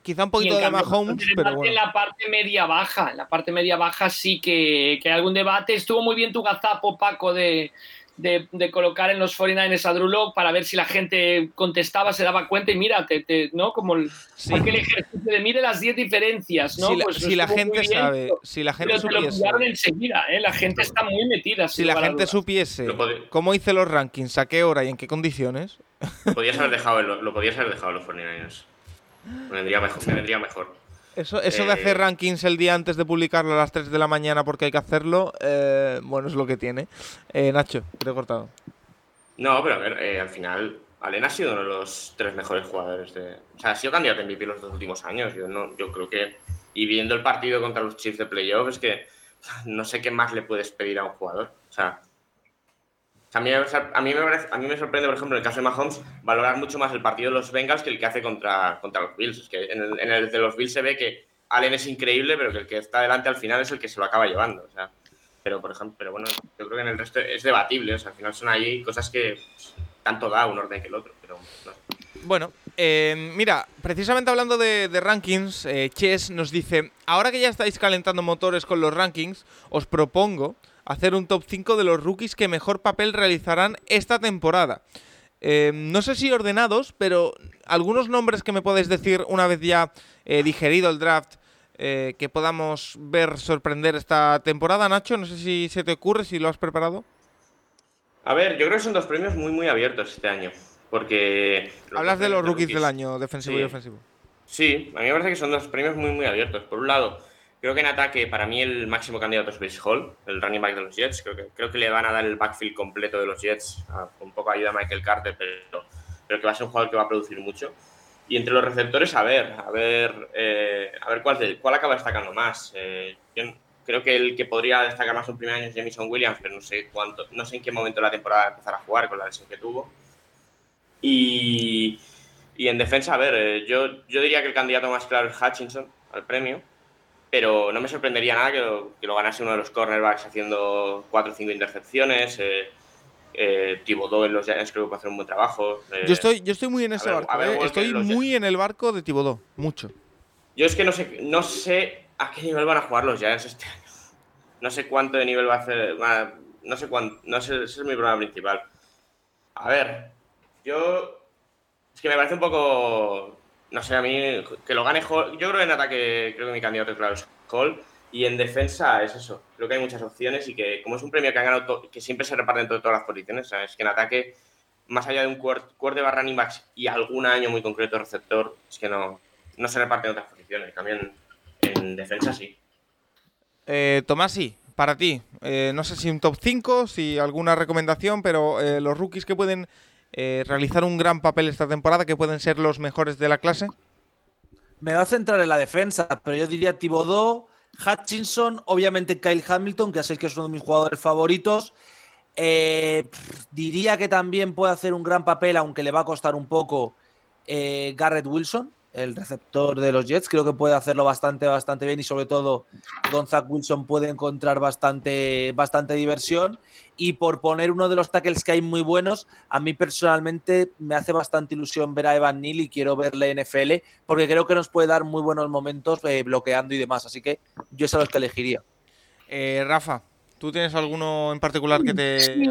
quizá un poquito de Mahomes, pero En la parte media-baja, en la parte media-baja sí que, que, hay algún debate. Estuvo muy bien tu gazapo, Paco, de, de, colocar en los 49ers a Drew para ver si la gente contestaba, se daba cuenta y mira, ¿no? Como el, aquel ejercicio de mire las 10 diferencias, ¿no? Si la, pues si la gente sabe, si la gente supiese. Lo enseguida, ¿eh? La gente está muy metida. Si la gente supiese cómo hice los rankings, a qué hora y en qué condiciones. Lo podías haber dejado, lo, podías haber dejado en los 49ers. Me vendría mejor. Me vendría mejor. Eso, eso de hacer eh, rankings el día antes de publicarlo a las 3 de la mañana porque hay que hacerlo, eh, bueno, es lo que tiene. Eh, Nacho, te he cortado. No, pero a ver, al final, Allen ha sido uno de los tres mejores jugadores de. O sea, ha sido candidato a MVP los dos últimos años. Yo, no, yo creo que. Y viendo el partido contra los Chiefs de playoff, es que no sé qué más le puedes pedir a un jugador. O sea, a mí, a, mí me sorprende, por ejemplo, en el caso de Mahomes, valorar mucho más el partido de los Bengals que el que hace contra, contra los Bills. Es que en el, de los Bills se ve que Allen es increíble, pero que el que está delante al final es el que se lo acaba llevando. O sea, pero, por ejemplo, pero bueno, yo creo que en el resto es debatible. O sea, al final son ahí cosas que tanto da un orden que el otro. Pero Bueno, eh, mira, precisamente hablando de, rankings, eh, Chess nos dice, ahora que ya estáis calentando motores con los rankings, os propongo hacer un top 5 de los rookies que mejor papel realizarán esta temporada. Eh, no sé si ordenados, pero algunos nombres que me podéis decir una vez ya eh, digerido el draft eh, que podamos ver sorprender esta temporada, Nacho. No sé si se te ocurre, si lo has preparado. A ver, yo creo que son dos premios muy, muy abiertos este año. Porque. Hablas de los rookies, del año, defensivo y ofensivo. Sí, a mí me parece que son dos premios muy, muy abiertos. Por un lado, Creo que en ataque, para mí, el máximo candidato es Base Hall, el running back de los Jets. Creo que, creo que le van a dar el backfield completo de los Jets, un poco ayuda a Michael Carter, pero, pero que va a ser un jugador que va a producir mucho. Y entre los receptores, a ver, a ver, eh, a ver cuál, cuál acaba destacando más. Eh, creo que el que podría destacar más un primer año es Jamison Williams, pero no sé cuánto, no sé en qué momento de la temporada empezar a jugar con la lesión que tuvo. Y, y en defensa, a ver, eh, yo, yo diría que el candidato más claro es Hutchinson al premio pero no me sorprendería nada que lo, ganase uno de los cornerbacks haciendo cuatro o cinco intercepciones. Eh, eh, en los Giants creo que puede hacer un buen trabajo. Eh, yo, estoy, yo estoy muy en ese barco, eh. estoy muy en el barco de Tibodó, mucho. Yo es que no sé, no sé a qué nivel van a jugar los Giants este año. No sé cuánto de nivel va a hacer, no sé cuánto, no sé, ese es mi problema principal. A ver, yo es que me parece un poco no sé, a mí que lo gane Hall. Yo creo que en ataque, creo que mi candidato claro es Hall. Y en defensa es eso. Creo que hay muchas opciones y que, como es un premio que han ganado, que siempre se reparte entre todas las posiciones, es que en ataque, más allá de un cuerpo de barra running backs y algún año muy concreto receptor, es que no, no se reparte en otras posiciones. También en defensa sí. Eh, Tomasi, para ti, eh, no sé si un top 5, si alguna recomendación, pero eh, los rookies que pueden eh, realizar un gran papel esta temporada, que pueden ser los mejores de la clase? Me va a centrar en la defensa, pero yo diría Thibodeau, Hutchinson, obviamente Kyle Hamilton, que sé que es uno de mis jugadores favoritos. Eh, diría que también puede hacer un gran papel, aunque le va a costar un poco, eh, Garrett Wilson el receptor de los Jets. Creo que puede hacerlo bastante, bastante bien y sobre todo Don Zach Wilson puede encontrar bastante, bastante diversión. Y por poner uno de los tackles que hay muy buenos, a mí personalmente me hace bastante ilusión ver a Evan Neal y quiero verle NFL porque creo que nos puede dar muy buenos momentos eh, bloqueando y demás. Así que yo sé los que elegiría. Eh, Rafa, ¿Tú tienes alguno en particular que te.? Sí,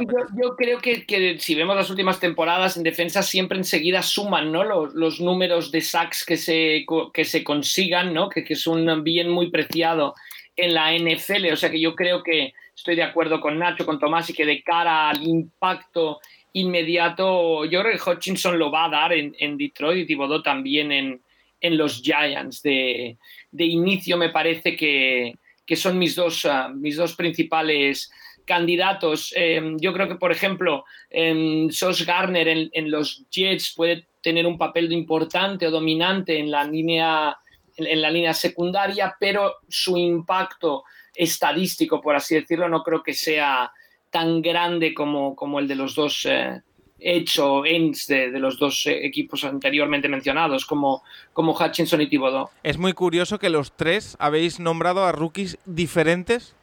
yo, creo que, si vemos las últimas temporadas en defensa, siempre enseguida suman ¿no? los, números de sacks que se, que se consigan, ¿no? que, que es un bien muy preciado en la NFL. O sea que yo creo que estoy de acuerdo con Nacho, con Tomás, y que de cara al impacto inmediato, yo creo que Hutchinson lo va a dar en, Detroit y Thibodeau también en, en los Giants. De, de inicio me parece que que son mis dos, ah, mis dos principales candidatos. Em, yo creo que, por ejemplo, eh, Sos Garner en, los Jets puede tener un papel importante o dominante en la línea, en, la línea secundaria, pero su impacto estadístico, por así decirlo, no creo que sea tan grande como, como el de los dos, eh, Edge o Ends de, los dos eh, equipos anteriormente mencionados, como, como Hutchinson y Thibodeau. Es muy curioso que los tres habéis nombrado a rookies diferentes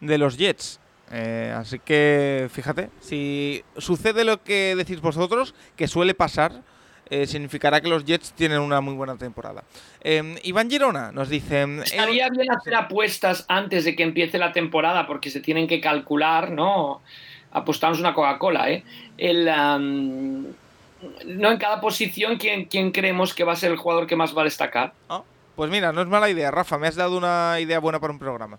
de los Jets. Eh, así que fíjate, si sucede lo que decís vosotros, que suele pasar, eh, significará que los Jets tienen una muy buena temporada. Eh, Iván Girona nos dice... Estaría bien hacer apuestas antes de que empiece la temporada porque se tienen que calcular, ¿no? Apostamos una Coca-Cola, ¿eh? No en cada posición quién, creemos que va a ser el jugador que más va a destacar. Ah, pues mira, no es mala idea, Rafa, me has dado una idea buena para un programa.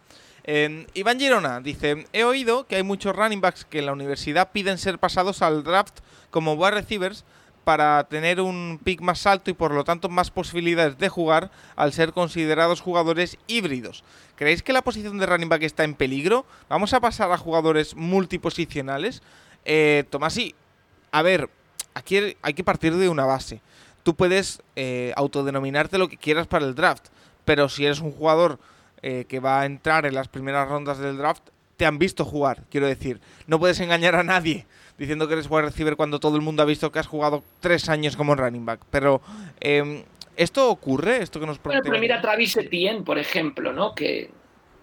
Iván Girona dice, he oído que hay muchos running backs que en la universidad piden ser pasados al draft como wide receivers para tener un pick más alto y por lo tanto más posibilidades de jugar al ser considerados jugadores híbridos. ¿Creéis que la posición de running back está en peligro? Vamos a pasar a jugadores multiposicionales. Eh, Tomasi, a ver, aquí hay que partir de una base. Tú puedes eh, autodenominarte lo que quieras para el draft, pero si eres un jugador eh, que va a entrar en las primeras rondas del draft, te han visto jugar, quiero decir. No puedes engañar a nadie diciendo que eres wide receiver cuando todo el mundo ha visto que has jugado tres años como running back. Pero, em, ¿esto ocurre? ¿Esto que nos bueno, pero mira Travis Etienne, por ejemplo, ¿no? Que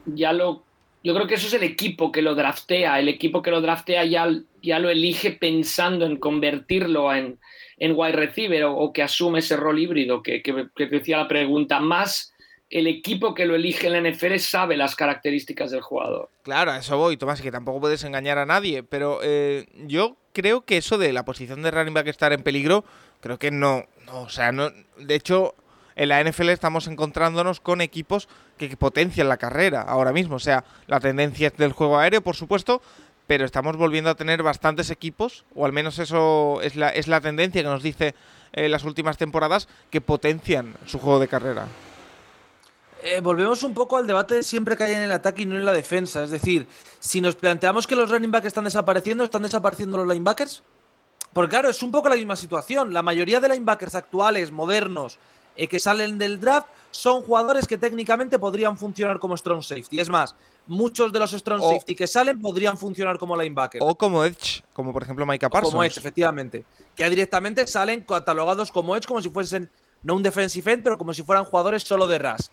ya lo... Yo creo que eso es el equipo que lo draftea. El equipo que lo draftea ya, ya lo elige pensando en convertirlo en, en wide receiver o, que asume ese rol híbrido que, que, que decía la pregunta. Más el equipo que lo elige en la NFL sabe las características del jugador. Claro, a eso voy, Tomás, que tampoco puedes engañar a nadie, pero eh, yo creo que eso de la posición de running back estar en peligro, creo que no, no, o sea, no, de hecho, en la NFL estamos encontrándonos con equipos que, potencian la carrera ahora mismo, o sea, la tendencia es del juego aéreo, por supuesto, pero estamos volviendo a tener bastantes equipos, o al menos eso es la, es la tendencia que nos dice en las últimas temporadas, que potencian su juego de carrera. Eh, volvemos un poco al debate siempre que hay en el ataque y no en la defensa. Es decir, si nos planteamos que los running backs están desapareciendo, ¿están desapareciendo los linebackers? Porque claro, es un poco la misma situación. La mayoría de linebackers actuales, modernos, eh, que salen del draft, son jugadores que técnicamente podrían funcionar como strong safety. Es más, muchos de los strong safety que salen podrían funcionar como linebacker. O como edge, como por ejemplo Micah Parsons. Como edge, efectivamente. Que directamente salen catalogados como edge como si fuesen, no un defensive end, pero como si fueran jugadores solo de RAS.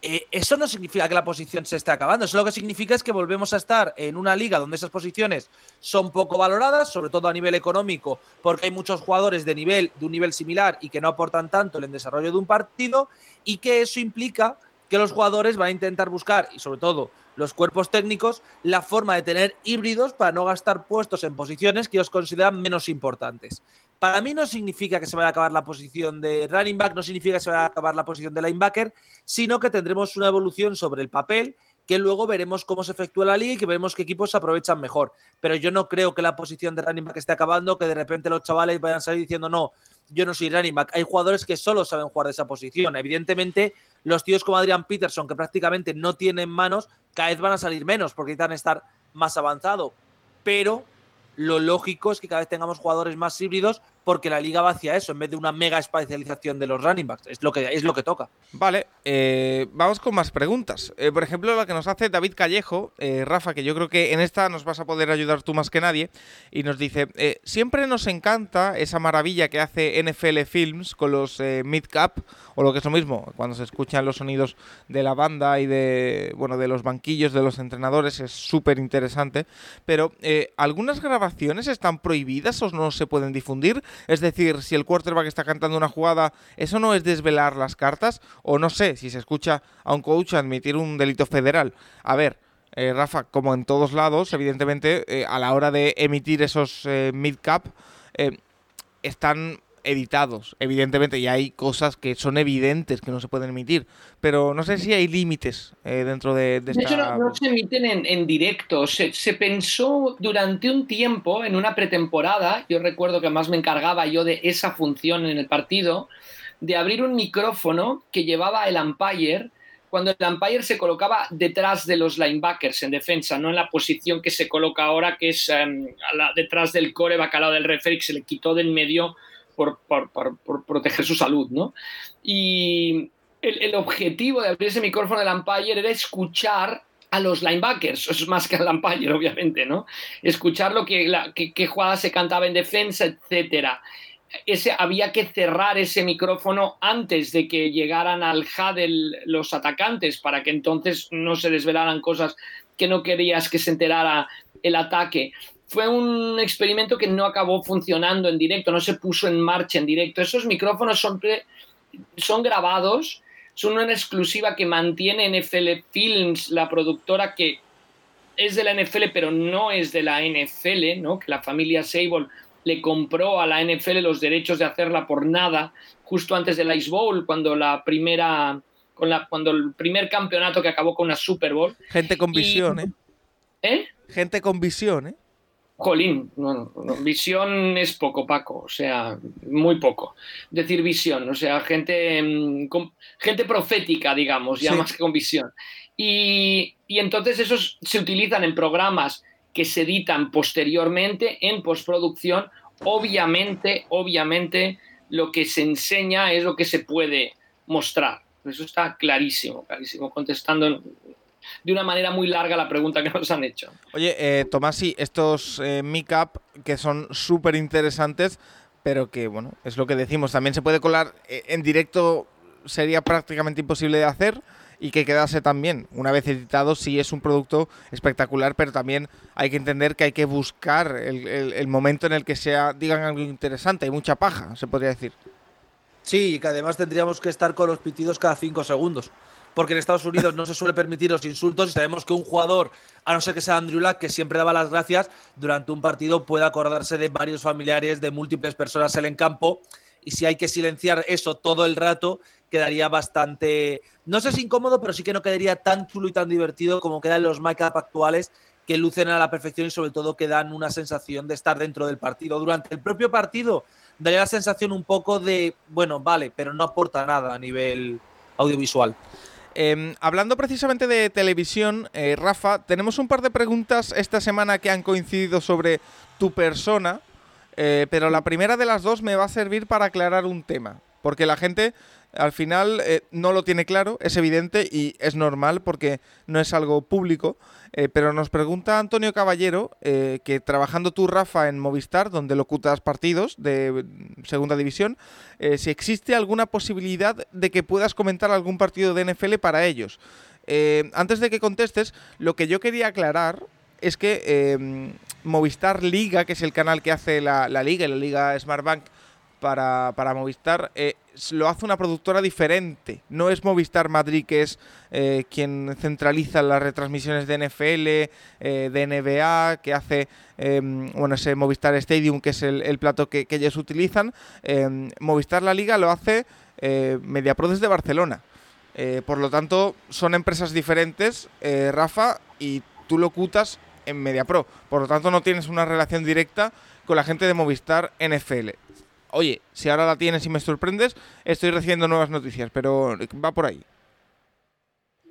Eh, eso no significa que la posición se esté acabando. Eso lo que significa es que volvemos a estar en una liga donde esas posiciones son poco valoradas, sobre todo a nivel económico, porque hay muchos jugadores de nivel de un nivel similar y que no aportan tanto en el desarrollo de un partido, y que eso implica que los jugadores van a intentar buscar, y sobre todo los cuerpos técnicos, la forma de tener híbridos para no gastar puestos en posiciones que ellos consideran menos importantes. Para mí no significa que se vaya a acabar la posición de running back, no significa que se vaya a acabar la posición de linebacker, sino que tendremos una evolución sobre el papel que luego veremos cómo se efectúa la liga y que veremos qué equipos se aprovechan mejor. Pero yo no creo que la posición de running back esté acabando, que de repente los chavales vayan a salir diciendo no, yo no soy running back. Hay jugadores que solo saben jugar de esa posición. Evidentemente, los tíos como Adrian Peterson, que prácticamente no tienen manos, cada vez van a salir menos porque necesitan estar más avanzado. Pero lo lógico es que cada vez tengamos jugadores más híbridos porque la liga va hacia eso, en vez de una mega especialización de los running backs. Es lo que, es lo que toca. Vale, eh, vamos con más preguntas. Eh, por ejemplo, la que nos hace David Callejo, eh, Rafa, que yo creo que en esta nos vas a poder ayudar tú más que nadie, y nos dice, siempre nos encanta esa maravilla que hace NFL Films con los mid-cap, o lo que es lo mismo, cuando se escuchan los sonidos de la banda y de, bueno, de los banquillos de los entrenadores, es súper interesante, pero algunas grabaciones están prohibidas o no se pueden difundir? Es decir, si el quarterback está cantando una jugada, ¿eso no es desvelar las cartas? O no sé, si se escucha a un coach admitir un delito federal. A ver, eh, Rafa, como en todos lados, evidentemente, eh, a la hora de emitir esos eh, mid-cap, están editados, evidentemente, y hay cosas que son evidentes que no se pueden emitir, pero no sé si hay límites eh, dentro de, de, de hecho, no, se emiten en, directo. Se, pensó durante un tiempo, en una pretemporada, yo recuerdo que más me encargaba yo de esa función en el partido, de abrir un micrófono que llevaba el umpire cuando el umpire se colocaba detrás de los linebackers en defensa, no en la posición que se coloca ahora, que es em, detrás del core bacalao del referee, que se le quitó del medio por, proteger su salud, ¿no? Y el, objetivo de abrir ese micrófono del umpire era escuchar a los linebackers, es más que al umpire, obviamente, ¿no? Escuchar lo que, la, qué jugada se cantaba en defensa, etcétera. Ese, había que cerrar ese micrófono antes de que llegaran al HUD los atacantes para que entonces no se desvelaran cosas que no querías que se enterara el ataque. Fue un experimento que no acabó funcionando en directo, no se puso en marcha en directo. Esos micrófonos son, son grabados son una exclusiva que mantiene NFL Films, la productora que es de la NFL, pero no es de la NFL, ¿no? Que la familia Sable le compró a la NFL los derechos de hacerla por nada, justo antes del Ice Bowl, cuando la primera, con la, cuando el primer campeonato que acabó con una Super Bowl. Gente con visión, ¿eh? ¿Eh? Gente con visión, ¿eh? Jolín, no, visión es poco, Paco, o sea, muy poco. Decir visión, o sea, gente, mm, gente profética, digamos, ya más que con visión. Y, y, entonces esos se utilizan en programas que se editan posteriormente en postproducción. Obviamente, obviamente, lo que se enseña es lo que se puede mostrar. Eso está clarísimo, clarísimo, contestando de una manera muy larga la pregunta que nos han hecho. Oye, eh, Tomasi, estos eh, Up que son súper interesantes, pero que, bueno, es lo que decimos, también se puede colar eh, en directo, sería prácticamente imposible de hacer y que quedase también. Una vez editado, sí es un producto espectacular, pero también hay que entender que hay que buscar el, el momento en el que sea, digan algo interesante. Hay mucha paja, se podría decir. Sí, y que además tendríamos que estar con los pitidos cada cinco segundos porque en Estados Unidos no se suele permitir los insultos y sabemos que un jugador, a no ser que sea Andrew Luck, que siempre daba las gracias, durante un partido puede acordarse de varios familiares, de múltiples personas en el campo, y si hay que silenciar eso todo el rato, quedaría bastante, no sé si incómodo, pero sí que no quedaría tan chulo y tan divertido como quedan los make-up actuales que lucen a la perfección y sobre todo que dan una sensación de estar dentro del partido. Durante el propio partido daría la sensación un poco de, bueno, vale, pero no aporta nada a nivel audiovisual. Em, hablando precisamente de televisión, eh, Rafa, tenemos un par de preguntas esta semana que han coincidido sobre tu persona, eh, pero la primera de las dos me va a servir para aclarar un tema, porque la gente al final eh, no lo tiene claro, es evidente y es normal porque no es algo público. Eh, pero nos pregunta Antonio Caballero eh, que trabajando tú, Rafa, en Movistar, donde locutas partidos de segunda división, si existe alguna posibilidad de que puedas comentar algún partido de NFL para ellos. antes de que contestes, lo que yo quería aclarar es que Movistar Liga, que es el canal que hace la, la liga, la liga Smartbank, para, para Movistar, eh, lo hace una productora diferente. No es Movistar Madrid, que es eh, quien centraliza las retransmisiones de NFL, eh, de NBA, que hace em, bueno, ese Movistar Stadium, que es el, plato que, ellos utilizan. Em, Movistar La Liga lo hace MediaPro desde Barcelona. por lo tanto, son empresas diferentes, Rafa, y tú locutas en MediaPro. Por lo tanto, no tienes una relación directa con la gente de Movistar NFL oye, si ahora la tienes y me sorprendes, estoy recibiendo nuevas noticias, pero va por ahí.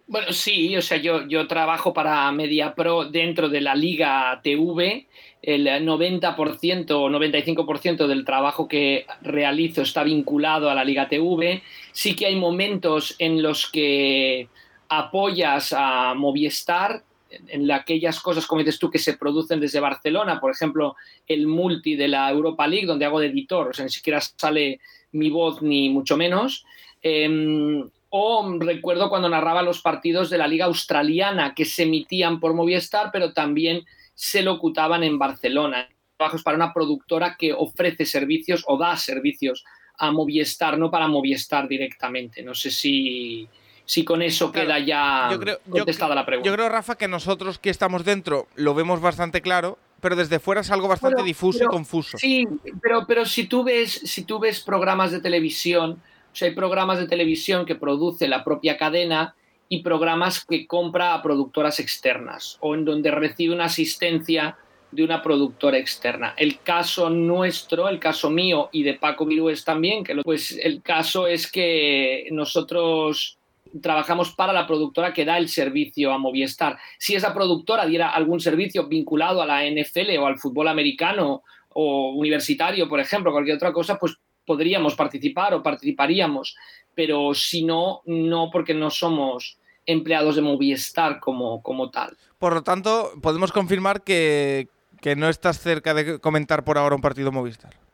Bueno, sí, o sea, yo, yo trabajo para MediaPro dentro de la Liga TV. El 90% o 95% del trabajo que realizo está vinculado a la Liga TV. Sí que hay momentos en los que apoyas a Movistar en aquellas cosas, como dices tú, que se producen desde Barcelona, por ejemplo, el multi de la Europa League, donde hago de editor, o sea, ni siquiera sale mi voz ni mucho menos. Em, o recuerdo cuando narraba los partidos de la Liga Australiana, que se emitían por Movistar, pero también se locutaban en Barcelona. Trabajos para una productora que ofrece servicios o da servicios a Movistar, no para Movistar directamente. No sé si, si con eso queda ya contestada la pregunta. Yo creo, Rafa, que nosotros que estamos dentro lo vemos bastante claro, pero desde fuera es algo bastante difuso y confuso. Sí, pero, pero si, tú ves, si tú ves programas de televisión, o sea, hay programas de televisión que produce la propia cadena y programas que compra a productoras externas o en donde recibe una asistencia de una productora externa. El caso nuestro, el caso mío y de Paco Virués también, que pues el caso es que nosotros trabajamos para la productora que da el servicio a Movistar. Si esa productora diera algún servicio vinculado a la NFL o al fútbol americano o universitario, por ejemplo, cualquier otra cosa, pues podríamos participar o participaríamos, pero si no, no porque no somos empleados de Movistar como, como tal. Por lo tanto, podemos confirmar que, que no estás cerca de comentar por ahora un partido Movistar.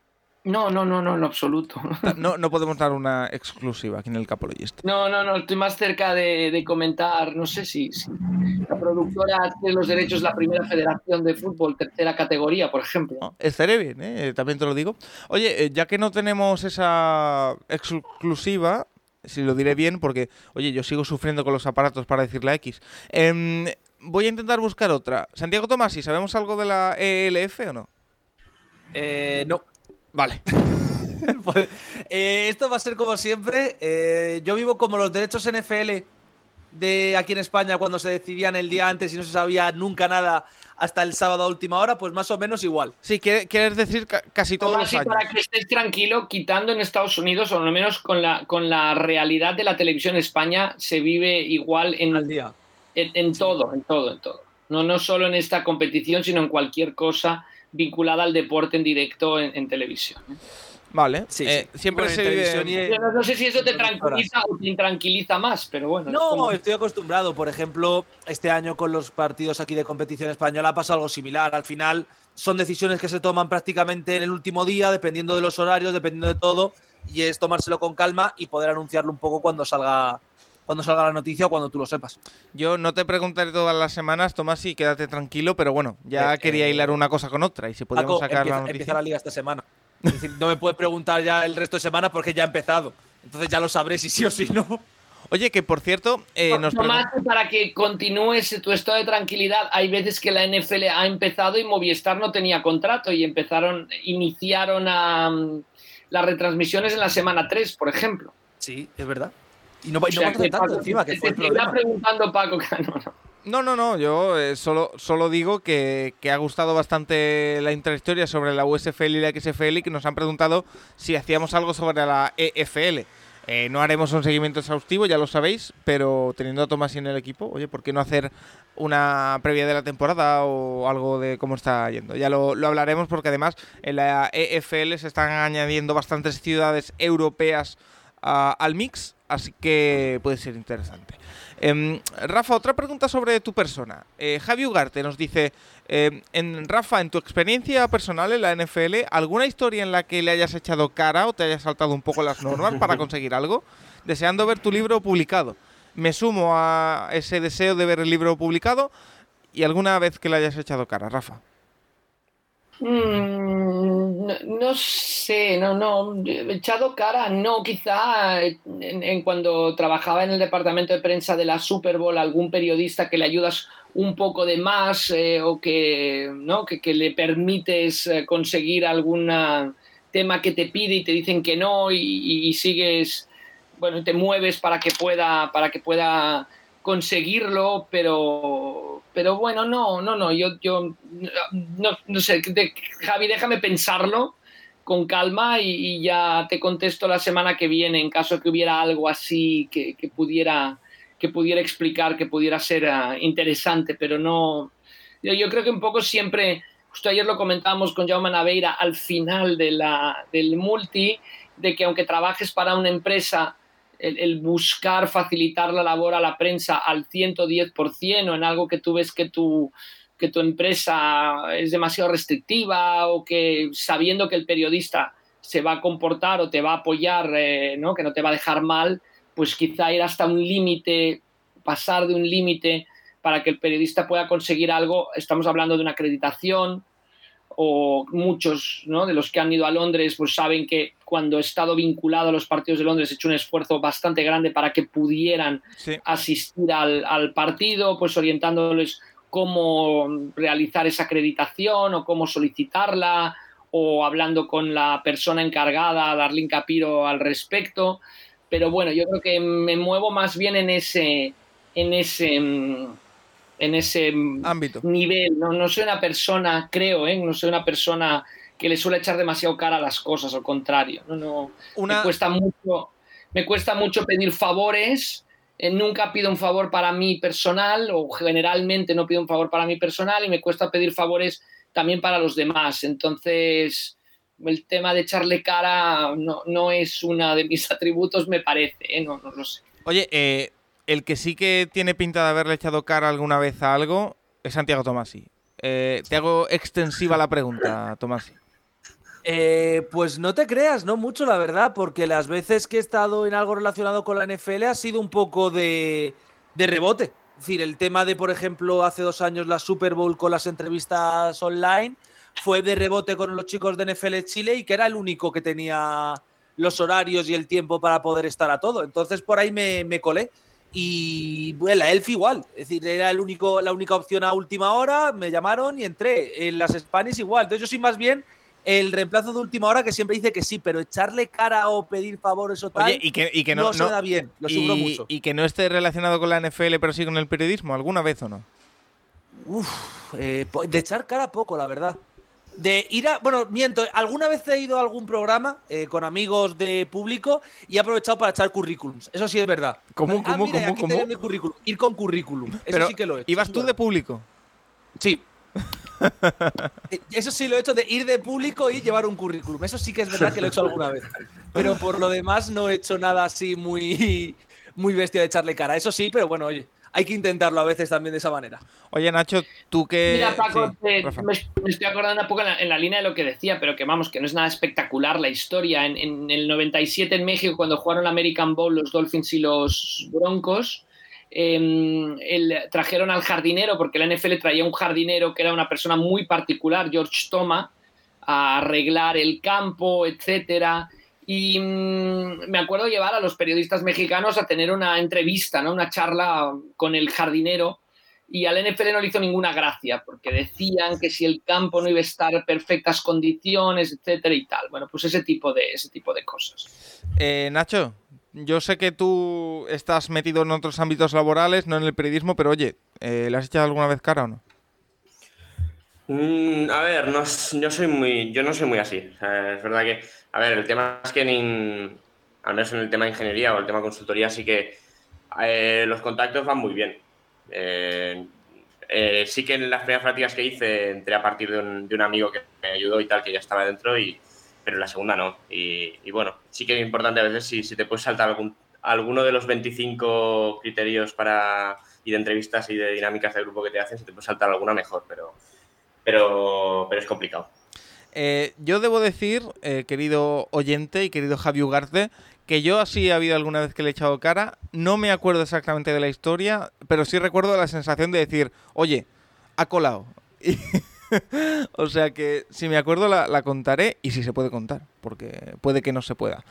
No, no, no, no, en absoluto. No, no podemos dar una exclusiva aquí en el Capologista. No, no, no, estoy más cerca de, comentar, no sé si, la productora tiene los derechos de la primera federación de fútbol, tercera categoría, por ejemplo. estaré bien, ¿eh? también te lo digo. Oye, eh, ya que no tenemos esa exclusiva, si lo diré bien, porque, oye, yo sigo sufriendo con los aparatos para decirle a X. Em, voy a intentar buscar otra. Santiago Tomasi, ¿sabemos algo de la ELF o no? Eh, no. Vale. Pues, eh, esto va a ser como siempre. Eh, yo vivo como los derechos NFL de aquí en España cuando se decidían el día antes y no se sabía nunca nada hasta el sábado a última hora, pues más o menos igual. Sí, quieres decir casi todos los años. Para que estés tranquilo, quitando en Estados Unidos, o al menos con la, con la realidad de la televisión en España, se vive igual en, Al día. en, todo, en todo, en todo. No, no solo en esta competición, sino en cualquier cosa vinculada al deporte en directo en, televisión. ¿eh? Vale, sí, eh, siempre se vive... no, sé si eso te tranquiliza o te intranquiliza más, pero bueno. No, estoy acostumbrado. Por ejemplo, este año con los partidos aquí de competición española ha pasado algo similar. Al final son decisiones que se toman prácticamente en el último día, dependiendo de los horarios, dependiendo de todo, y es tomárselo con calma y poder anunciarlo un poco cuando salga cuando salga la noticia o cuando tú lo sepas. Yo no te preguntaré todas las semanas, Tomás, y quédate tranquilo, pero bueno, ya eh, quería eh, hilar una cosa con otra y si podemos sacar la noticia. Empieza la liga esta semana. Es decir, no me puedes preguntar ya el resto de semana porque ya ha empezado. Entonces ya lo sabré si sí o si no. Oye, que por cierto, eh, nos Tomás, para que continúes tu estado de tranquilidad, hay veces que la NFL ha empezado y Movistar no tenía contrato y empezaron, iniciaron a, las retransmisiones en la semana 3, por ejemplo. Sí, es verdad. Y no, no tanto encima, que fue el problema. preguntando Paco no, no. No, yo eh, solo, solo digo que, ha gustado bastante la intrahistoria sobre la USFL y la XFL y que nos han preguntado si hacíamos algo sobre la EFL. Eh, no haremos un seguimiento exhaustivo, ya lo sabéis, pero teniendo a Tomás en el equipo, oye, ¿por qué no hacer una previa de la temporada o algo de cómo está yendo? Ya lo, lo hablaremos porque además en la EFL se están añadiendo bastantes ciudades europeas al mix, así que puede ser interesante. Em, Rafa, otra pregunta sobre tu persona. Eh, Javi Ugarte nos dice, em, en Rafa, en tu experiencia personal en la NFL, ¿alguna historia en la que le hayas echado cara o te hayas saltado un poco las normas para conseguir algo? Deseando ver tu libro publicado. Me sumo a ese deseo de ver el libro publicado y alguna vez que le hayas echado cara, Rafa. Mm, no, sé, no, no, echado cara, no, quizá en, cuando trabajaba en el departamento de prensa de la Super Bowl, algún periodista que le ayudas un poco de más eh, o que, ¿no? que, le permites eh, conseguir algún tema que te pide y te dicen que no y, y sigues, bueno, te mueves para que pueda, para que pueda conseguirlo, pero, pero bueno, no, no, no, yo, yo no, sé, Javi, déjame pensarlo con calma y, ya te contesto la semana que viene en caso que hubiera algo así que, pudiera que pudiera explicar, que pudiera ser ah, interesante, pero no, yo, yo, creo que un poco siempre, justo ayer lo comentábamos con Jaume Naveira al final de la, del multi, de que aunque trabajes para una empresa, el, buscar facilitar la labor a la prensa al 110% o en algo que tú ves que tu, que tu empresa es demasiado restrictiva o que sabiendo que el periodista se va a comportar o te va a apoyar, eh, ¿no? que no te va a dejar mal, pues quizá ir hasta un límite, pasar de un límite para que el periodista pueda conseguir algo. Estamos hablando de una acreditación, o muchos de los que han ido a Londres pues saben que cuando he estado vinculado a los partidos de Londres he hecho un esfuerzo bastante grande para que pudieran asistir al, partido, pues orientándoles cómo realizar esa acreditación o cómo solicitarla o hablando con la persona encargada, Darlene Capiro, al respecto. Pero bueno, yo creo que me muevo más bien en ese, en ese, mm, en ese ámbito nivel. No, no soy una persona, creo, ¿eh? no soy una persona que le suele echar demasiado cara a las cosas, al contrario. No, no, me, cuesta mucho, me cuesta mucho pedir favores. Eh, nunca pido un favor para mí personal o generalmente no pido un favor para mí personal y me cuesta pedir favores también para los demás. Entonces, el tema de echarle cara no, no es uno de mis atributos, me parece, ¿eh? no, no lo sé. Oye, eh, el que sí que tiene pinta de haberle echado cara alguna vez a algo es Santiago Tomasi. Eh, te hago extensiva la pregunta, Tomasi. Eh, pues no te creas, no mucho, la verdad, porque las veces que he estado en algo relacionado con la NFL ha sido un poco de, de rebote. Es decir, el tema de, por ejemplo, hace dos años la Super Bowl con las entrevistas online fue de rebote con los chicos de NFL Chile y que era el único que tenía los horarios y el tiempo para poder estar a todo. Entonces por ahí me, me colé. Y bueno, la Elf igual, es decir, era el único, la única opción a última hora, me llamaron y entré. En las Spanish igual. Entonces yo soy más bien el reemplazo de última hora que siempre dice que sí, pero echarle cara o pedir favores o tal Oye, y que, y que no, no, se da bien, lo y, mucho. y que no esté relacionado con la NFL, pero sí con el periodismo, ¿alguna vez o no? Uf, eh, de echar cara poco, la verdad. De ir a. Bueno, miento, alguna vez he ido a algún programa eh, con amigos de público y he aprovechado para echar currículums. Eso sí es verdad. ¿Cómo, Ah, cómo, mira, cómo, aquí cómo? tenéis mi currículum. Ir con currículum. Eso Pero sí que lo he hecho. ¿Ibas tú de público? Sí. Eh, Eso sí lo he hecho de ir de público y llevar un currículum. Eso sí que es verdad que lo he hecho alguna vez. Pero por lo demás no he hecho nada así muy, muy bestia de echarle cara. Eso sí, pero bueno, oye, hay que intentarlo a veces también de esa manera. Oye, Nacho, tú que. Mira, Paco, sí, te- Rafa. me, me estoy acordando un poco en la, en la línea de lo que decía, pero que vamos, que no es nada espectacular la historia. En, en el 97 en México, cuando jugaron la American Bowl los Dolphins y los Broncos, eh, el- trajeron al jardinero, porque la NFL traía un jardinero que era una persona muy particular, George Toma, a arreglar el campo, etcétera. Y mm, me acuerdo llevar a los periodistas mexicanos a tener una entrevista, ¿no? una charla con el jardinero y al NFL no le hizo ninguna gracia porque decían que si el campo no iba a estar en perfectas condiciones, etcétera y tal. Bueno, pues ese tipo de, ese tipo de cosas. Eh, Nacho, yo sé que tú estás metido en otros ámbitos laborales, no en el periodismo, pero oye, eh, ¿le has echado alguna vez cara o no? Mm, a ver, no, yo, soy muy, yo no soy muy así. Es verdad que, a ver, el tema es que en- al menos en el tema de ingeniería o el tema de consultoría sí que eh, los contactos van muy bien. Eh, eh, sí que en las primeras prácticas que hice entré a partir de un, de un amigo que me ayudó y tal, que ya estaba dentro, y, pero en la segunda no. Y, y bueno, sí que es importante a veces si, si te puedes saltar algún, alguno de los 25 criterios para, y de entrevistas y de dinámicas de grupo que te hacen, si te puedes saltar alguna mejor, pero pero, pero es complicado. Eh, yo debo decir, eh, querido oyente y querido Javi Ugarte, que yo así ha habido alguna vez que le he echado cara. No me acuerdo exactamente de la historia, pero sí recuerdo la sensación de decir, oye, ha colado. O sea que si me acuerdo la, la contaré y si se puede contar, porque puede que no se pueda.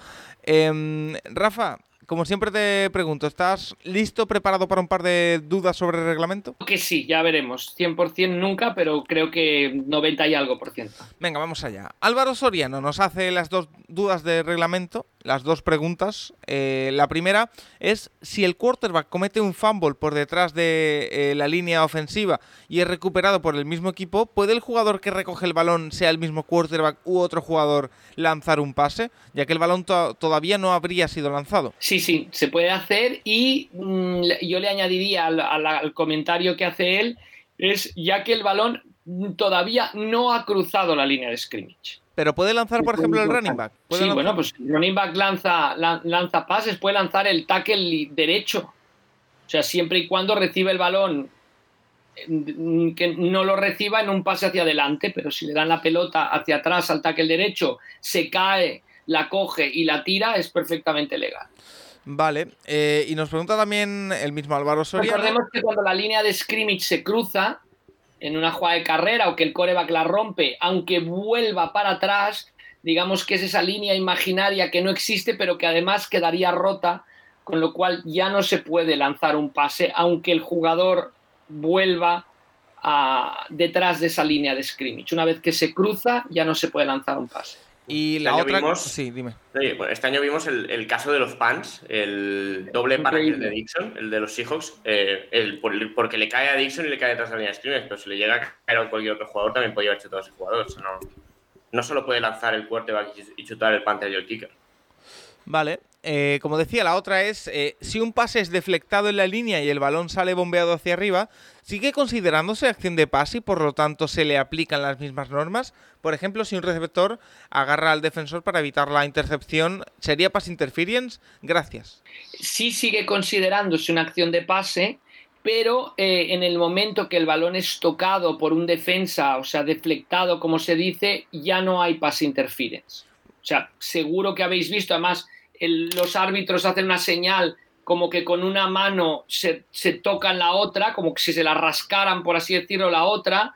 Em, Rafa, como siempre te pregunto, ¿estás listo, preparado para un par de dudas sobre el reglamento? Que sí, ya veremos. 100% nunca, pero creo que 90 y algo por ciento. Venga, vamos allá. Álvaro Soriano nos hace las dos dudas de reglamento, las dos preguntas. Eh, la primera es si el quarterback comete un fumble por detrás de eh, la línea ofensiva y es recuperado por el mismo equipo, ¿puede el jugador que recoge el balón, sea el mismo quarterback u otro jugador, lanzar un pase? Ya que el balón to- todavía no habría sido lanzado. Sí, sí, se puede hacer y mm, yo le añadiría al, al- al comentario que hace él, es ya que el balón todavía no ha cruzado la línea de scrimmage. Pero puede lanzar, por ejemplo, el running back. ¿Puede Sí, lanzar? bueno, pues el running back lanza, lan- lanza pases, puede lanzar el tackle derecho. O sea, siempre y cuando reciba el balón, eh, que no lo reciba en un pase hacia adelante, pero si le dan la pelota hacia atrás al tackle derecho, se cae, la coge y la tira, es perfectamente legal. Vale. eh, y nos pregunta también el mismo Álvaro Soriano. Recordemos que cuando la línea de scrimmage se cruza en una jugada de carrera o que el coreback la rompe, aunque vuelva para atrás, digamos que es esa línea imaginaria que no existe, pero que además quedaría rota, con lo cual ya no se puede lanzar un pase, aunque el jugador vuelva a- detrás de esa línea de scrimmage. Una vez que se cruza, ya no se puede lanzar un pase. Y Este la año otra. vimos- Sí, dime. Bueno, este año vimos el, el caso de los Pants, el doble para Increíble. de Dixon, el de los Seahawks, eh, el- por- porque le cae a Dixon y le cae detrás de la línea de scrimmage, pero si le llega a caer a cualquier otro jugador, también podría haber chutado a ese jugador. O sea, no, no solo puede lanzar el quarterback y y chutar el Panther y el kicker. Vale. eh, como decía, la otra es, eh, si un pase es deflectado en la línea y el balón sale bombeado hacia arriba, ¿sigue considerándose acción de pase y por lo tanto se le aplican las mismas normas? Por ejemplo, si un receptor agarra al defensor para evitar la intercepción, ¿sería pass interference? Gracias. Sí sigue considerándose una acción de pase, pero eh, en el momento que el balón es tocado por un defensa, o sea, deflectado, como se dice, ya no hay pass interference. O sea, seguro que habéis visto, además, los árbitros hacen una señal como que con una mano se, tocan la otra, como que si se la rascaran, por así decirlo, la otra.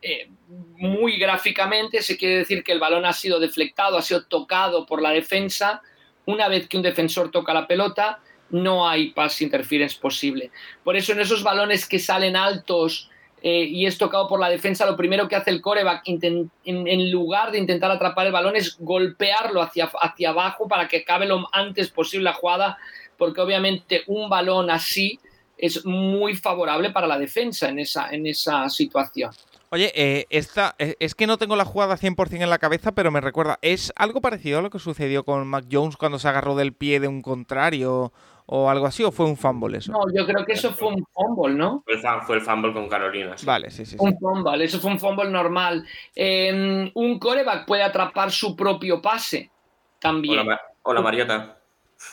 Eh, muy gráficamente se quiere decir que el balón ha sido deflectado, ha sido tocado por la defensa. Una vez que un defensor toca la pelota, no hay pass interference posible. Por eso en esos balones que salen altos eh, y es tocado por la defensa, lo primero que hace el coreback en, lugar de intentar atrapar el balón es golpearlo hacia, hacia abajo para que acabe lo antes posible la jugada, porque obviamente un balón así es muy favorable para la defensa en esa, en esa situación. Oye, eh, esta, eh, es que no tengo la jugada 100% en la cabeza, pero me recuerda, ¿es algo parecido a lo que sucedió con Mac Jones cuando se agarró del pie de un contrario o algo así, o fue un fumble eso? No, yo creo que eso fue un fumble, ¿no? Fue el, fumble con Carolina. Vale, sí, sí, Un fumble, eso fue un fumble normal. Em, un coreback puede atrapar su propio pase también. O la, Mariota.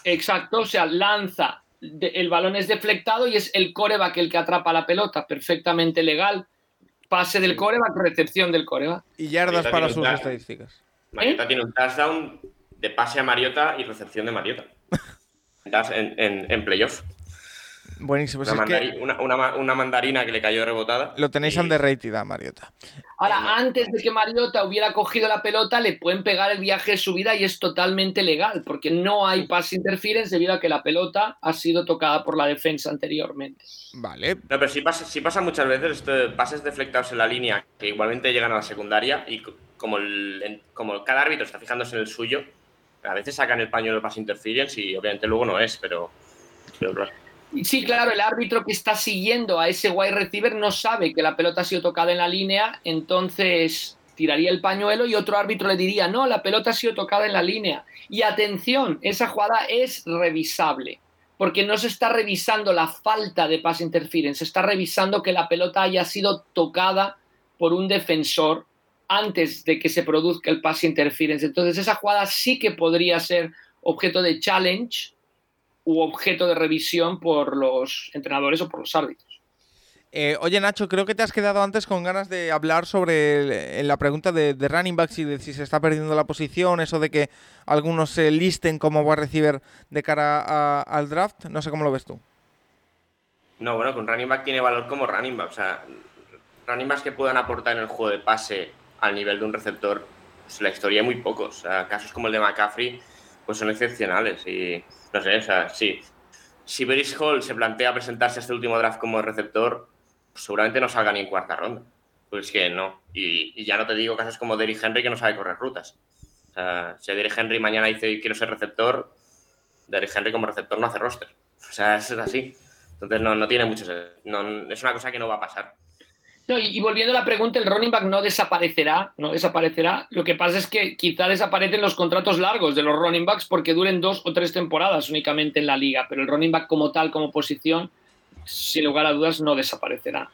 Exacto, o sea, lanza, el balón es deflectado y es el coreback el que atrapa la pelota, perfectamente legal. Pase del coreback, recepción del coreback. Y yardas para sus estadísticas. Mariota tiene un touchdown de pase a Mariota y recepción de Mariota. en, en, playoff. Buenísimo. Una, mandarina que le cayó rebotada. Lo tenéis y... underrated a Mariota. Ahora, antes de que Mariota hubiera cogido la pelota, le pueden pegar el viaje de su vida y es totalmente legal, porque no hay pass interference debido a que la pelota ha sido tocada por la defensa anteriormente. Vale. No, pero sí pasa, pasa muchas veces pases deflectados en la línea que igualmente llegan a la secundaria y como, como cada árbitro está fijándose en el suyo, a veces sacan el paño de pass interference y obviamente luego no es, pero, Sí, claro, el árbitro que está siguiendo a ese wide receiver no sabe que la pelota ha sido tocada en la línea, entonces tiraría el pañuelo y otro árbitro le diría, no, la pelota ha sido tocada en la línea. Y atención, esa jugada es revisable, porque no se está revisando la falta de pass interference, se está revisando que la pelota haya sido tocada por un defensor antes de que se produzca el pass interference. Entonces esa jugada sí que podría ser objeto de challenge u objeto de revisión por los entrenadores o por los árbitros. Eh, oye Nacho, creo que te has quedado antes con ganas de hablar sobre la pregunta de, running backs y de si se está perdiendo la posición, eso de que algunos se listen como va a recibir de cara al draft. No sé cómo lo ves tú. No, bueno, con running back tiene valor como running back. O sea, running backs que puedan aportar en el juego de pase al nivel de un receptor, pues la historia hay muy pocos. casos como el de McCaffrey, pues son excepcionales. Y no sé, o sea, sí. Si Beris Hall se plantea presentarse a este último draft como receptor, pues seguramente no salga ni en cuarta ronda. Pues que no. Y, ya no te digo casos como Derrick Henry que no sabe correr rutas. O sea, si Derrick Henry mañana dice quiero ser receptor, Derrick Henry como receptor no hace roster. O sea, es así. Entonces no, no tiene mucho. No, es una cosa que no va a pasar y, volviendo a la pregunta, el running back no desaparecerá, no desaparecerá. Lo que pasa es que quizá desaparecen los contratos largos de los running backs porque duren dos o tres temporadas únicamente en la liga, pero el running back como tal, como posición, sin lugar a dudas, no desaparecerá.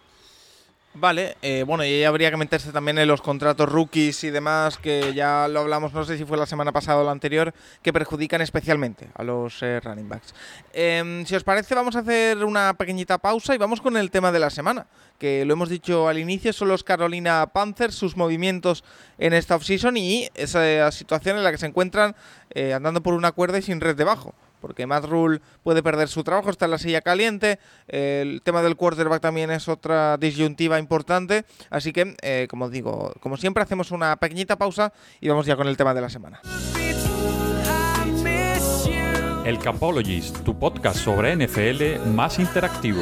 Vale, eh, bueno, y ahí habría que meterse también en los contratos rookies y demás, que ya lo hablamos, no sé si fue la semana pasada o la anterior, que perjudican especialmente a los eh, running backs. Em, si os parece, vamos a hacer una pequeñita pausa y vamos con el tema de la semana, que lo hemos dicho al inicio, son los Carolina Panthers, sus movimientos en esta offseason y esa situación en la que se encuentran eh, andando por una cuerda y sin red debajo porque Matt Rule puede perder su trabajo, está en la silla caliente, el tema del quarterback también es otra disyuntiva importante, así que, eh, como digo, como siempre hacemos una pequeñita pausa y vamos ya con el tema de la semana. El Capologist, tu podcast sobre NFL más interactivo.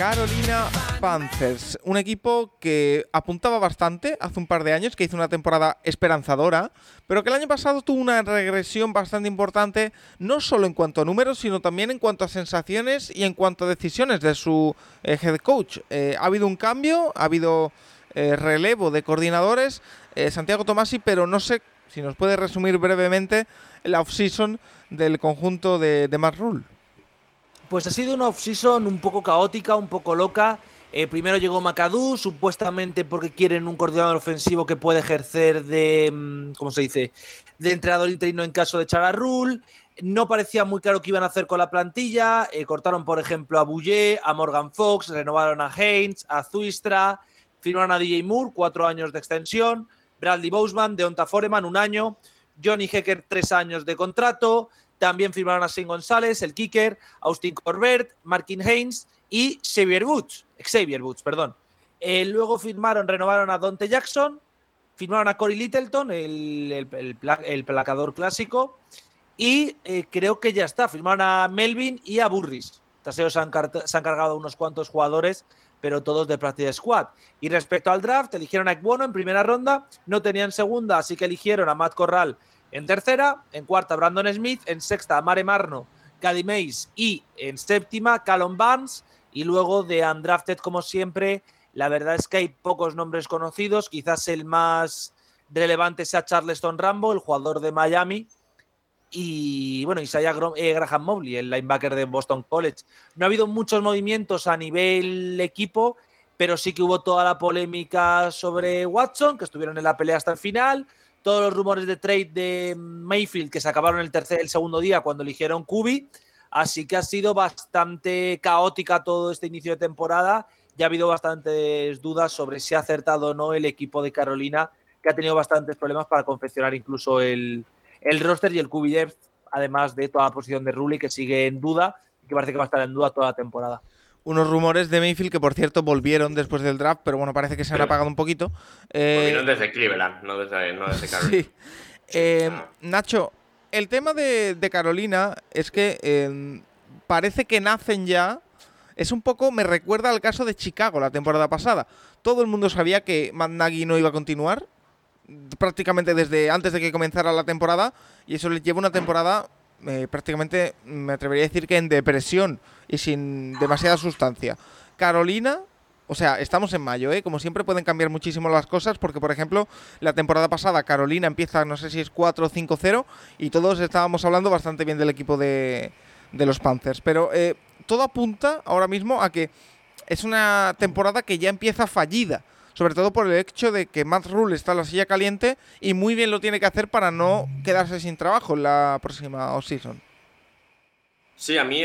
Carolina Panthers, un equipo que apuntaba bastante hace un par de años, que hizo una temporada esperanzadora, pero que el año pasado tuvo una regresión bastante importante, no solo en cuanto a números, sino también en cuanto a sensaciones y en cuanto a decisiones de su eh, head coach. Eh, ha habido un cambio, ha habido eh, relevo de coordinadores, Santiago Tomasi, pero no sé si nos puede resumir brevemente la off-season del conjunto de, de. Pues ha sido una off-season un poco caótica, un poco loca. Eh, primero llegó McAdoo, supuestamente porque quieren un coordinador ofensivo que puede ejercer de, mm, ¿cómo se dice?, de entrenador interino en caso de Rule. No parecía muy claro qué iban a hacer con la plantilla. Eh, cortaron, por ejemplo, a Bouillet, a Morgan Fox, renovaron a Haynes, a Zuistra, firmaron a DJ Moore, cuatro años de extensión, Bradley Boseman, Deonta Foreman, un año, Johnny Hecker, tres años de contrato, también firmaron a Sin González, el kicker, Austin Corbett, Markin Haynes y Xavier Woods, Xavier Woods, perdón. Eh, luego firmaron, renovaron a Dante Jackson, firmaron a Corey Littleton, el, el, placador clásico, y eh, creo que ya está, firmaron a Melvin y a Burris. Taseo se han, se han cargado unos cuantos jugadores, pero todos de Practice Squad. Y respecto al draft, eligieron a Ekbono en primera ronda, no tenían segunda, así que eligieron a Matt Corral en tercera, en cuarta, Brandon Smith. En sexta, Mare Marno, Caddy Mays. Y en séptima, Callum Barnes. Y luego de Undrafted, como siempre, la verdad es que hay pocos nombres conocidos. Quizás el más relevante sea Charleston Rambo, el jugador de Miami. Y bueno, Isaiah eh, Graham Mobley, el linebacker de Boston College. No ha habido muchos movimientos a nivel equipo, pero sí que hubo toda la polémica sobre Watson, que estuvieron en la pelea hasta el final todos los rumores de trade de Mayfield que se acabaron el tercer, el segundo día cuando eligieron Kubi. Así que ha sido bastante caótica todo este inicio de temporada. Ya ha habido bastantes dudas sobre si ha acertado o no el equipo de Carolina, que ha tenido bastantes problemas para confeccionar incluso el, el roster y el QB depth, además de toda la posición de Rulli, que sigue en duda y que parece que va a estar en duda toda la temporada unos rumores de Mayfield que, por cierto, volvieron después del draft, pero bueno, parece que se han apagado un poquito. Eh, desde Cleveland, no desde, Carolina. Sí. Eh, Nacho, el tema de, Carolina es que em, parece que nacen ya. Es un poco, me recuerda al caso de Chicago la temporada pasada. Todo el mundo sabía que Matt Nagy no iba a continuar, prácticamente desde antes de que comenzara la temporada, y eso les lleva una temporada eh, prácticamente, me atrevería a decir que en depresión y sin demasiada sustancia. Carolina, o sea, estamos en mayo, ¿eh? Como siempre pueden cambiar muchísimo las cosas porque, por ejemplo, la temporada pasada Carolina empieza, no sé si es 4 o 5-0 y todos estábamos hablando bastante bien del equipo de, de los Panthers. Pero eh, todo apunta ahora mismo a que es una temporada que ya empieza fallida sobre todo por el hecho de que Matt Rule está en la silla caliente y muy bien lo tiene que hacer para no quedarse sin trabajo en la próxima offseason. Sí, a mí,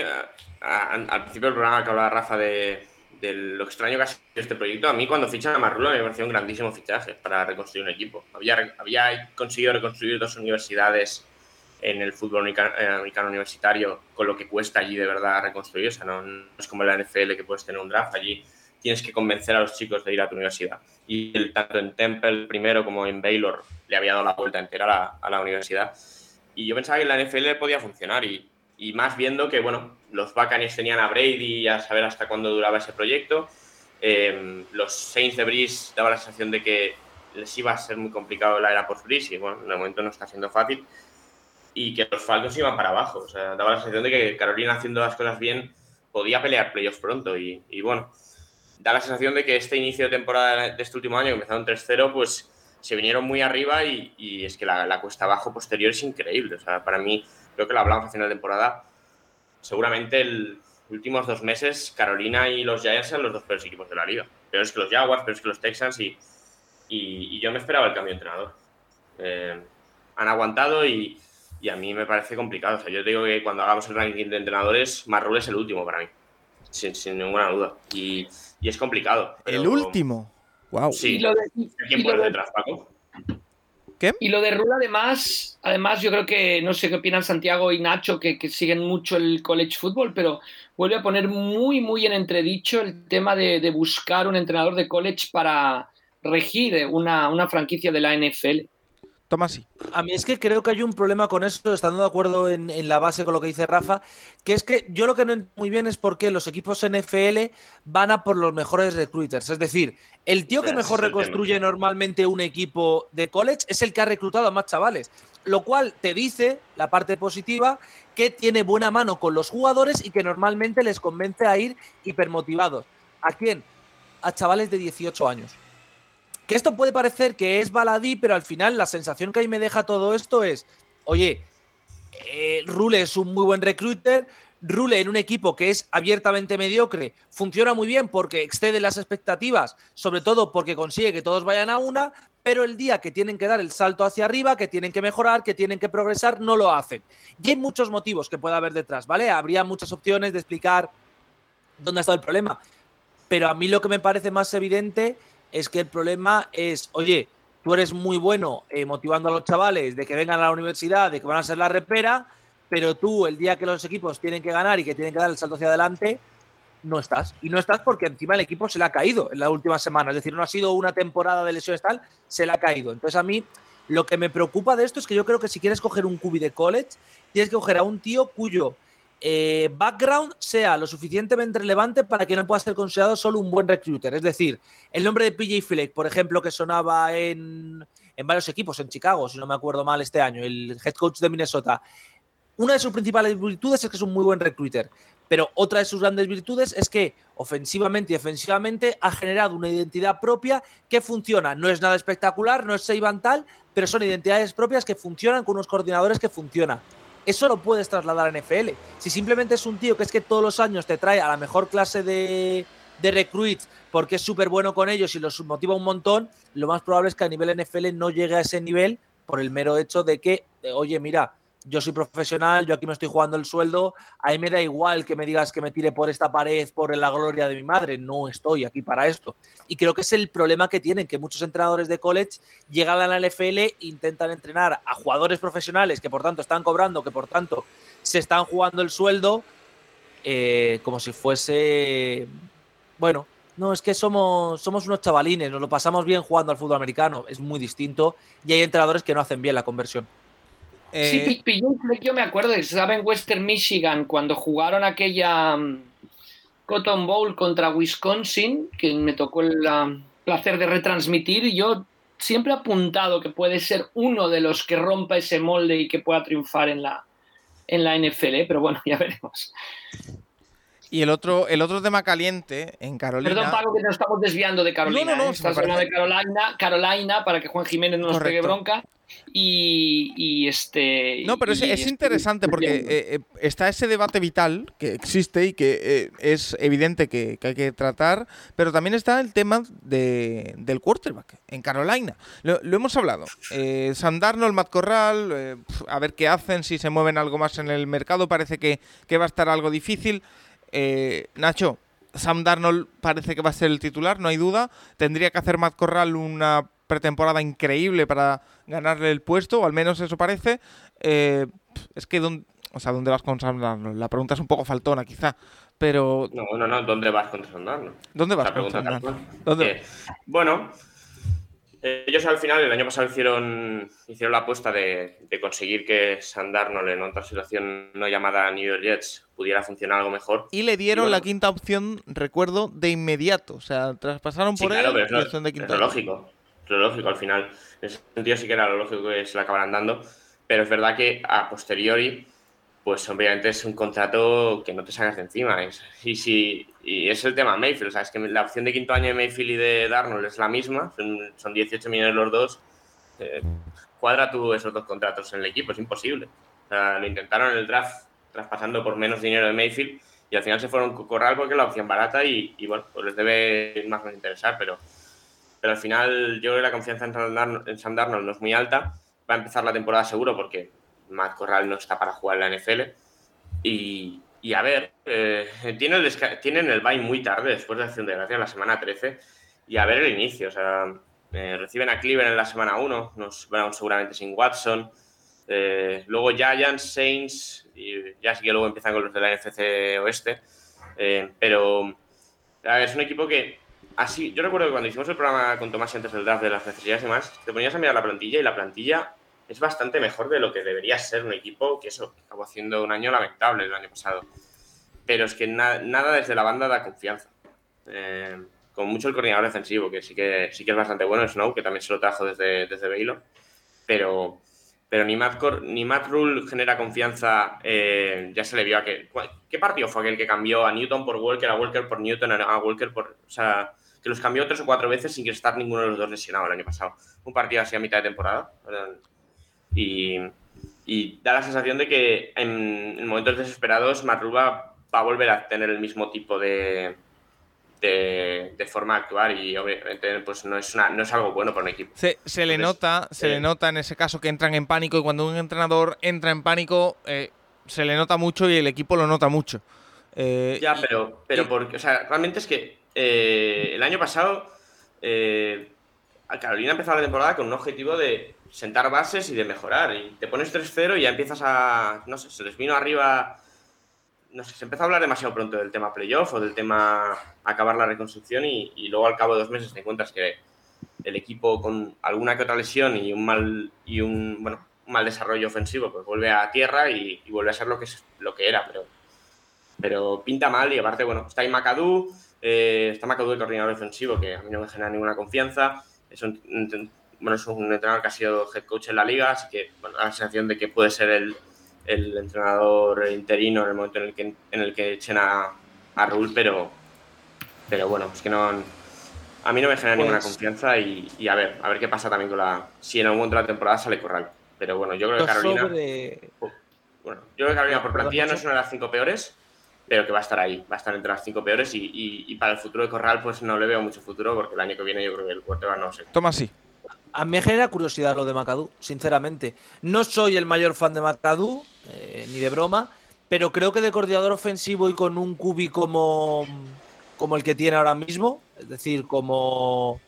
al principio del programa que hablaba Rafa de, lo extraño que ha sido este proyecto, a mí cuando fichan a Matt Rule me pareció un grandísimo fichaje para reconstruir un equipo. Había, había conseguido reconstruir dos universidades en el fútbol eh, americano universitario con lo que cuesta allí de verdad reconstruir. O sea, no, no es como la NFL que puedes tener un draft allí tienes que convencer a los chicos de ir a tu universidad. Y tanto en Temple primero como en Baylor le había dado la vuelta entera a la, universidad. Y yo pensaba que en la NFL podía funcionar y, y más viendo que, bueno, los Buccaneers tenían a Brady y a saber hasta cuándo duraba ese proyecto. Em, los Saints de Breeze daba la sensación de que les iba a ser muy complicado la era post-Breeze y, bueno, en el momento no está siendo fácil. Y que los Falcons iban para abajo. O sea, daba la sensación de que Carolina haciendo las cosas bien podía pelear playoffs pronto y, y bueno, da la sensación de que este inicio de temporada de este último año, que empezaron 3-0, pues se vinieron muy arriba y, es que la, cuesta abajo posterior es increíble. O sea, para mí, creo que lo hablamos a final de temporada, seguramente los últimos dos meses Carolina y los Giants son los dos peores equipos de la liga. Peores que los Jaguars, peores que los Texans y, y, yo me esperaba el cambio de entrenador. Eh, han aguantado y, a mí me parece complicado. O sea, yo digo que cuando hagamos el ranking de entrenadores, Marrul es el último para mí, sin, sin ninguna duda. Y, y es complicado. El último. Wow. Sí. Y lo de, ¿Quién por detrás, Paco? ¿Qué? Y lo de Rula, además, además, yo creo que no sé qué opinan Santiago y Nacho, que, siguen mucho el college football, pero vuelve a poner muy, muy en entredicho el tema de, buscar un entrenador de college para regir una, una franquicia de la NFL. Toma. A mí es que creo que hay un problema con eso, estando de acuerdo en, en, la base con lo que dice Rafa, que es que yo lo que no entiendo muy bien es por qué los equipos NFL van a por los mejores recruiters. Es decir, el tío que mejor reconstruye normalmente un equipo de college es el que ha reclutado a más chavales. Lo cual te dice, la parte positiva, que tiene buena mano con los jugadores y que normalmente les convence a ir hipermotivados. ¿A quién? A chavales de 18 años. Que esto puede parecer que es baladí, pero al final la sensación que ahí me deja todo esto es, oye, eh, Rule es un muy buen recruiter, Rule en un equipo que es abiertamente mediocre funciona muy bien porque excede las expectativas, sobre todo porque consigue que todos vayan a una, pero el día que tienen que dar el salto hacia arriba, que tienen que mejorar, que tienen que progresar, no lo hacen. Y hay muchos motivos que puede haber detrás, ¿vale? Habría muchas opciones de explicar dónde ha estado el problema, pero a mí lo que me parece más evidente es que el problema es, oye, tú eres muy bueno eh, motivando a los chavales de que vengan a la universidad, de que van a ser la repera, pero tú el día que los equipos tienen que ganar y que tienen que dar el salto hacia adelante, no estás. Y no estás porque encima el equipo se le ha caído en la última semana. Es decir, no ha sido una temporada de lesiones tal, se le ha caído. Entonces a mí lo que me preocupa de esto es que yo creo que si quieres coger un cubi de college, tienes que coger a un tío cuyo eh, background sea lo suficientemente relevante para que no pueda ser considerado solo un buen recruiter. Es decir, el nombre de PJ Fleck, por ejemplo, que sonaba en, varios equipos, en Chicago, si no me acuerdo mal este año, el head coach de Minnesota. Una de sus principales virtudes es que es un muy buen recruiter, pero otra de sus grandes virtudes es que ofensivamente y defensivamente ha generado una identidad propia que funciona. No es nada espectacular, no es Seiban tal, pero son identidades propias que funcionan con unos coordinadores que funcionan. Eso lo puedes trasladar a NFL. Si simplemente es un tío que es que todos los años te trae a la mejor clase de, de recruits porque es súper bueno con ellos y los motiva un montón, lo más probable es que a nivel NFL no llegue a ese nivel por el mero hecho de que, oye, mira, yo soy profesional, yo aquí me estoy jugando el sueldo, a mí me da igual que me digas que me tire por esta pared por la gloria de mi madre, no estoy aquí para esto. Y creo que es el problema que tienen, que muchos entrenadores de college llegan a la NFL intentan entrenar a jugadores profesionales que por tanto están cobrando, que por tanto se están jugando el sueldo eh, como si fuese, bueno, no, es que somos, somos unos chavalines, nos lo pasamos bien jugando al fútbol americano, es muy distinto y hay entrenadores que no hacen bien la conversión. Sí, eh, yo me acuerdo, estaba en Western Michigan cuando jugaron aquella mm, Cotton Bowl contra Wisconsin, que me tocó el placer de retransmitir, y yo siempre he apuntado que puede ser uno de los que rompa ese molde y que pueda triunfar en la, en la NFL, pero bueno, ya veremos. Y el otro, el otro tema caliente en Carolina. Perdón, Pablo, que nos estamos desviando de Carolina. No, no, no. ¿eh? Estás hablando de Carolina, Carolina, para que Juan Jiménez no nos pegue bronca. Y, este. No, pero es, interesante porque eh, eh, está ese debate vital que existe y que es evidente que, hay que tratar, pero también está el tema de, del quarterback en Carolina. Lo, hemos hablado. Eh, Sam Darnold, Matt Corral, a ver qué hacen, si se mueven algo más en el mercado. Parece que, que va a estar algo difícil. Eh, Nacho, Sam Darnold parece que va a ser el titular, no hay duda. Tendría que hacer Matt Corral una pretemporada increíble para ganarle el puesto, o al menos eso parece. Eh, es que, o sea, ¿dónde vas con Sam Darnold? La pregunta es un poco faltona, quizá. Pero. No, no, no, ¿dónde vas con Sam Darnold? ¿Dónde vas con Sam Darnold? Bueno, ellos al final, el año pasado hicieron, hicieron la apuesta de, conseguir que Sandarnold en otra situación no llamada New York Jets pudiera funcionar algo mejor. Y le dieron la quinta opción, recuerdo, de inmediato. O sea, traspasaron por él la opción de quinta. Es lo lógico, es lo lógico al final. En ese sentido sí que era lo lógico que se le acabaran dando. Pero es verdad que a posteriori pues obviamente es un contrato que no te sacas de encima. y, si, y es el tema Mayfield, o sea, es que la opción de quinto año de Mayfield y de Darnold es la misma, son, 18 millones los dos. Eh, cuadra tú esos dos contratos en el equipo, es imposible. O sea, lo intentaron en el draft traspasando por menos dinero de Mayfield y al final se fueron corral porque es la opción barata y, bueno, pues les debe más o menos interesar, pero, pero al final yo creo que la confianza en Sam Darnold no es muy alta. Va a empezar la temporada seguro porque Matt Corral no está para jugar en la NFL. Y, a ver, eh, tienen, el, tienen el bye muy tarde, después de Acción de Gracia, en la semana 13. Y a ver el inicio. O sea, eh, reciben a Cleveland en la semana 1, nos van seguramente sin Watson. Eh, luego Giants, Saints, y ya sí que luego empiezan con los de la NFC Oeste. pero a ver, es un equipo que así, yo recuerdo que cuando hicimos el programa con Tomás antes del draft de las necesidades y demás, te ponías a mirar la plantilla y la plantilla es bastante mejor de lo que debería ser un equipo que eso, acabó haciendo un año lamentable el año pasado. Pero es que nada desde la banda da confianza. Eh, con mucho el coordinador defensivo, que sí que, sí que es bastante bueno, Snow, que también se lo trajo desde, desde Baylor. Pero, pero ni Matt, ni Matt Rule genera confianza, eh, ya se le vio a que... ¿Qué partido fue aquel que cambió a Newton por Walker, a Walker por Newton, a Walker por... O sea, que los cambió tres o cuatro veces sin que estar ninguno de los dos lesionado el año pasado. Un partido así a mitad de temporada. Y, y da la sensación de que en, momentos desesperados Matt Rule va a volver a tener el mismo tipo de, de, forma de actuar y obviamente pues no es, no es algo bueno para un equipo. Se, le nota, se le eh, nota en ese caso que entran en pánico y cuando un entrenador entra en pánico eh, se le nota mucho y el equipo lo nota mucho. Eh, ya, pero, pero porque, o sea, realmente es que el año pasado Carolina empezó la temporada con un objetivo de sentar bases y de mejorar. Y te pones 3-0 y ya empiezas a, no sé, se les vino arriba no sé, se empezó a hablar demasiado pronto del tema playoff o del tema acabar la reconstrucción y, luego al cabo de dos meses te encuentras que el equipo con alguna que otra lesión y un mal y un bueno mal desarrollo ofensivo pues vuelve a tierra y, vuelve a ser lo que lo que era pero pero pinta mal y aparte bueno está ahí Macadú eh, está Macadú el coordinador defensivo que a mí no me genera ninguna confianza. Es un, bueno es un entrenador que ha sido head coach en la liga así que bueno, da la sensación de que puede ser el el entrenador interino en el momento en el que, en el que echen a, a Rule, pero, pero bueno, es que no. A mí no me genera ninguna pues confianza y, a ver, a ver qué pasa también con la. Si en algún momento de la temporada sale Corral. Pero bueno, yo creo que Carolina. Bueno, yo creo que Carolina por plantilla no es una de las cinco peores, pero que va a estar ahí, va a estar entre las cinco peores y, y, para el futuro de Corral pues no le veo mucho futuro porque el año que viene yo creo que el cuarto va a no sé. Toma sí. A mí me genera curiosidad lo de Macadú, sinceramente. No soy el mayor fan de Macadú, eh, ni de broma, pero creo que de coordinador ofensivo y con un cubi como, como el que tiene ahora mismo, es decir, como,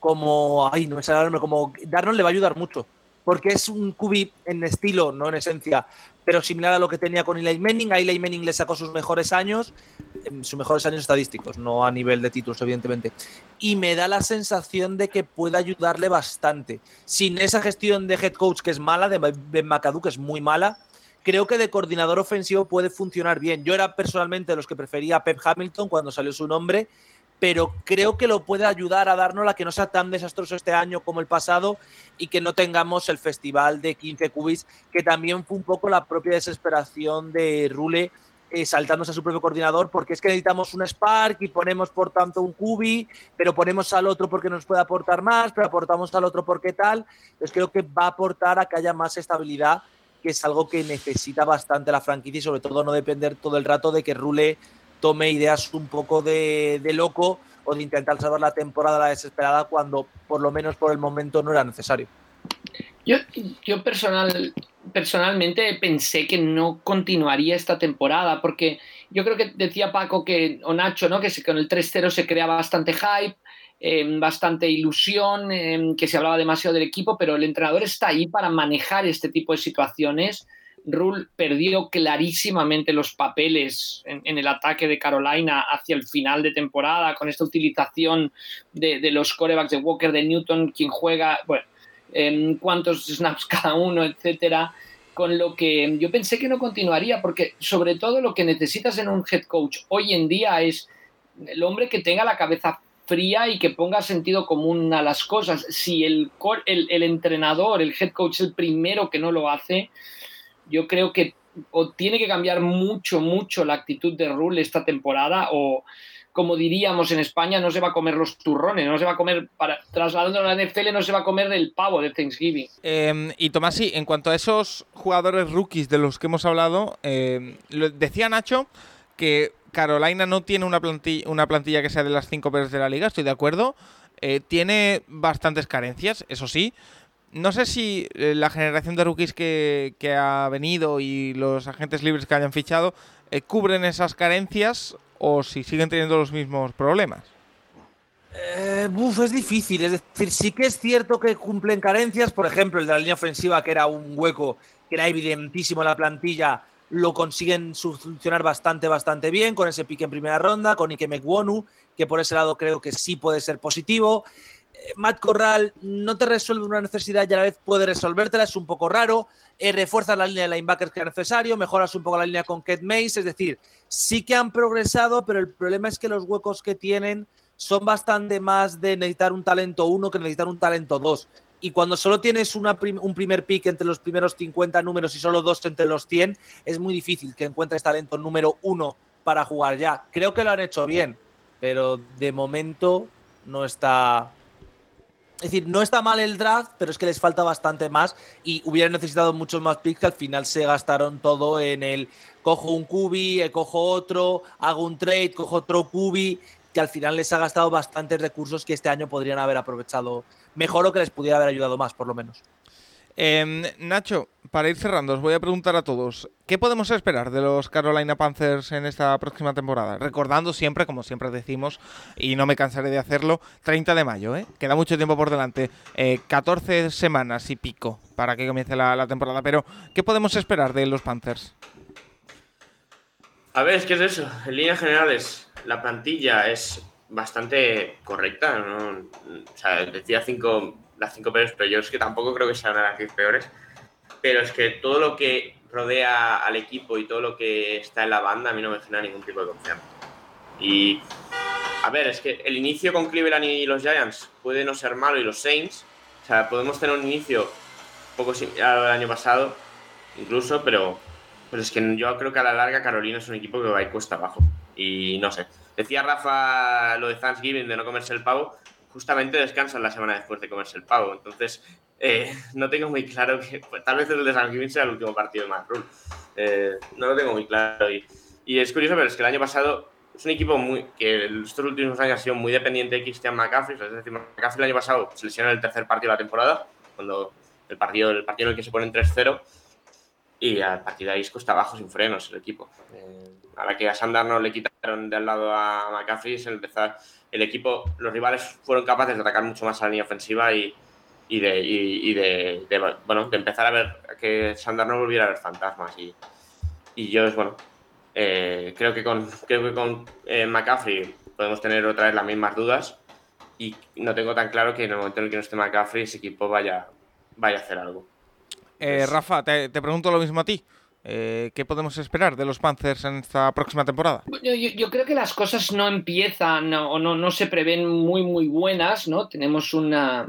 como, ay, no me sale como Darnold le va a ayudar mucho, porque es un cubi en estilo, no en esencia, pero similar a lo que tenía con Eli Manning. A Eli Manning le sacó sus mejores años, em, sus mejores años estadísticos, no a nivel de títulos, evidentemente. Y me da la sensación de que puede ayudarle bastante. Sin esa gestión de head coach que es mala, de Ben McAdoo, que es muy mala, creo que de coordinador ofensivo puede funcionar bien. Yo era personalmente de los que prefería a Pep Hamilton cuando salió su nombre, pero creo que lo puede ayudar a darnos la que no sea tan desastroso este año como el pasado y que no tengamos el festival de 15 cubis, que también fue un poco la propia desesperación de Rule eh, saltándose a su propio coordinador, porque es que necesitamos un Spark y ponemos por tanto un cubi, pero ponemos al otro porque nos puede aportar más, pero aportamos al otro porque tal. Entonces creo que va a aportar a que haya más estabilidad que es algo que necesita bastante la franquicia y sobre todo no depender todo el rato de que Rule tome ideas un poco de, loco o de intentar salvar la temporada a la desesperada cuando por lo menos por el momento no era necesario. Yo, yo personal, personalmente pensé que no continuaría esta temporada porque yo creo que decía Paco que, o Nacho, ¿no? que con el 3-0 se crea bastante hype, Em, bastante ilusión, em, que se hablaba demasiado del equipo, pero el entrenador está ahí para manejar este tipo de situaciones. Rule perdió clarísimamente los papeles en, el ataque de Carolina hacia el final de temporada, con esta utilización de, los corebacks de Walker, de Newton, quien juega, bueno, en cuántos snaps cada uno, etcétera. Con lo que yo pensé que no continuaría, porque sobre todo lo que necesitas en un head coach hoy en día es el hombre que tenga la cabeza fría y que ponga sentido común a las cosas. Si el, el, entrenador, el head coach, el primero que no lo hace, yo creo que o tiene que cambiar mucho, mucho la actitud de Rule esta temporada o, como diríamos en España, no se va a comer los turrones, no se va a comer, para, trasladando a la NFL, no se va a comer el pavo de Thanksgiving. Eh, y Tomás, sí, en cuanto a esos jugadores rookies de los que hemos hablado, eh, decía Nacho que Carolina no tiene una plantilla, una plantilla que sea de las cinco peores de la liga, estoy de acuerdo. Eh, tiene bastantes carencias, eso sí. No sé si eh, la generación de rookies que, ha venido y los agentes libres que hayan fichado eh, cubren esas carencias o si siguen teniendo los mismos problemas. es difícil. Es decir, sí que es cierto que cumplen carencias. Por ejemplo, el de la línea ofensiva, que era un hueco que era evidentísimo en la plantilla, lo consiguen solucionar bastante, bastante bien con ese pique en primera ronda, con Ike Mekwonu, que por ese lado creo que sí puede ser positivo. Matt Corral no te resuelve una necesidad y a la vez puede resolvértela, es un poco raro. Eh, refuerzas la línea de linebackers que es necesario, mejoras un poco la línea con Kate Mace, es decir, sí que han progresado, pero el problema es que los huecos que tienen son bastante más de necesitar un talento 1 que necesitar un talento 2. Y cuando solo tienes un primer pick entre los primeros 50 números y solo dos entre los 100, es muy difícil que encuentres talento número 1 para jugar ya. Creo que lo han hecho bien, pero de momento no está es decir, no está mal el draft, pero es que les falta bastante más y hubieran necesitado muchos más picks que al final se gastaron todo en el cojo un cubi, eh, cojo otro, hago un trade, cojo otro cubi, que al final les ha gastado bastantes recursos que este año podrían haber aprovechado mejor o que les pudiera haber ayudado más, por lo menos. Em, Nacho, para ir cerrando, os voy a preguntar a todos, ¿qué podemos esperar de los Carolina Panthers en esta próxima temporada? Recordando siempre, como siempre decimos, y no me cansaré de hacerlo, 30 de mayo, ¿eh? Queda mucho tiempo por delante, 14 eh, semanas y pico para que comience la, temporada, pero ¿qué podemos esperar de los Panthers? A ver, es que es eso, en líneas generales, la plantilla es bastante correcta, ¿no? O sea, decía cinco las cinco peores, pero yo es que tampoco creo que sean las cinco peores. Pero es que todo lo que rodea al equipo y todo lo que está en la banda a mí no me genera ningún tipo de confianza. Y a ver, es que el inicio con Cleveland y los Giants puede no ser malo y los Saints. O sea, podemos tener un inicio poco similar al año pasado, incluso, pero, pero es que yo creo que a la larga Carolina es un equipo que va a ir cuesta abajo. Y no sé. Decía Rafa lo de Thanksgiving, de no comerse el pavo justamente descansan la semana después de comerse el pavo. Entonces, eh, no tengo muy claro que pues, tal vez el de San sea el último partido de Matt eh, no lo tengo muy claro. Y, y, es curioso, pero es que el año pasado es un equipo muy que estos últimos años ha sido muy dependiente de Christian McCaffrey. Es decir, McCaffrey el año pasado se lesionó en el tercer partido de la temporada, cuando el partido, el partido en el que se ponen 3-0. Y a partir de ahí es cuesta abajo sin frenos el equipo. Eh, a la que a Sandar no le quitaron de al lado a McCaffrey, se empezar el equipo, los rivales fueron capaces de atacar mucho más a la línea ofensiva y, de, bueno, de empezar a ver que Sandar no volviera a ver fantasmas. Y, y yo, bueno, eh, creo que con, creo que con eh, McCaffrey podemos tener otra vez las mismas dudas y no tengo tan claro que en el momento en el que no esté McCaffrey ese equipo vaya, vaya a hacer algo. Eh, Rafa, te, te pregunto lo mismo a ti. Eh, ¿Qué podemos esperar de los Panthers en esta próxima temporada? Yo, creo que las cosas no empiezan o no, no, se prevén muy, muy buenas, ¿no? Tenemos una...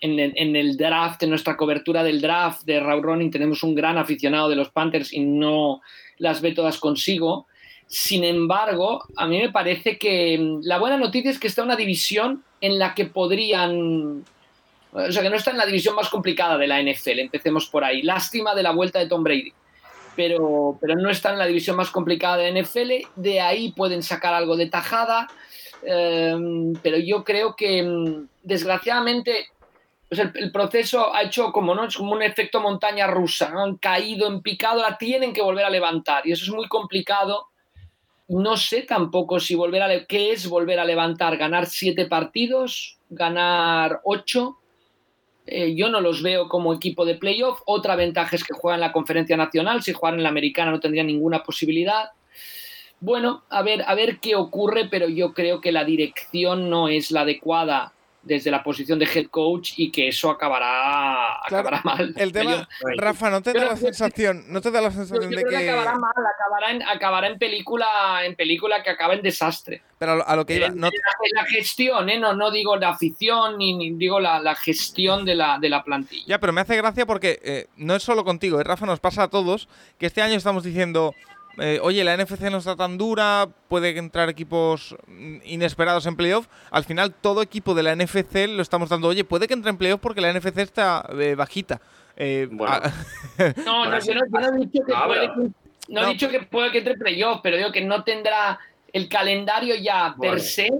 En el, draft, en nuestra cobertura del draft de Raw Running, tenemos un gran aficionado de los Panthers y no las ve todas consigo. Sin embargo, a mí me parece que mm, la buena noticia es que está una división en la que podrían o sea, que no está en la división más complicada de la NFL, empecemos por ahí. Lástima de la vuelta de Tom Brady pero, pero no están en la división más complicada de NFL. De ahí pueden sacar algo de tajada. Em, pero yo creo que, mm, desgraciadamente, el, proceso ha hecho como, ¿no? es como un efecto montaña rusa. Han caído en picado, la tienen que volver a levantar. Y eso es muy complicado. No sé tampoco si volver a... ¿Qué es volver a levantar? ¿Ganar siete partidos? ¿Ganar ocho? Eh, yo no los veo como equipo de playoff. Otra ventaja es que juegan en la conferencia nacional. Si jugaran en la americana no tendría ninguna posibilidad. Bueno, a ver, a ver qué ocurre, pero yo creo que la dirección no es la adecuada desde la posición de head coach y que eso acabará, acabará mal. El tema, Rafa, ¿no te da la sensación, no te da la sensación de que... acabará mal, acabará en, acabará en película, en película que acaba en desastre. Pero a lo que iba, no... la, gestión, ¿eh? no, no digo la afición ni, digo la, gestión de la, de la plantilla. Ya, pero me hace gracia porque eh, no es solo contigo, ¿eh? Rafa, nos pasa a todos que este año estamos diciendo eh, oye, la NFC no está tan dura, puede entrar equipos inesperados en playoff. Al final, todo equipo de la NFC lo estamos dando, oye, puede que entre en playoff porque la NFC está eh, bajita. Eh, no, no, yo no, he dicho que puede que, no, he dicho que puede que entre en playoff, pero digo que no tendrá el calendario ya per se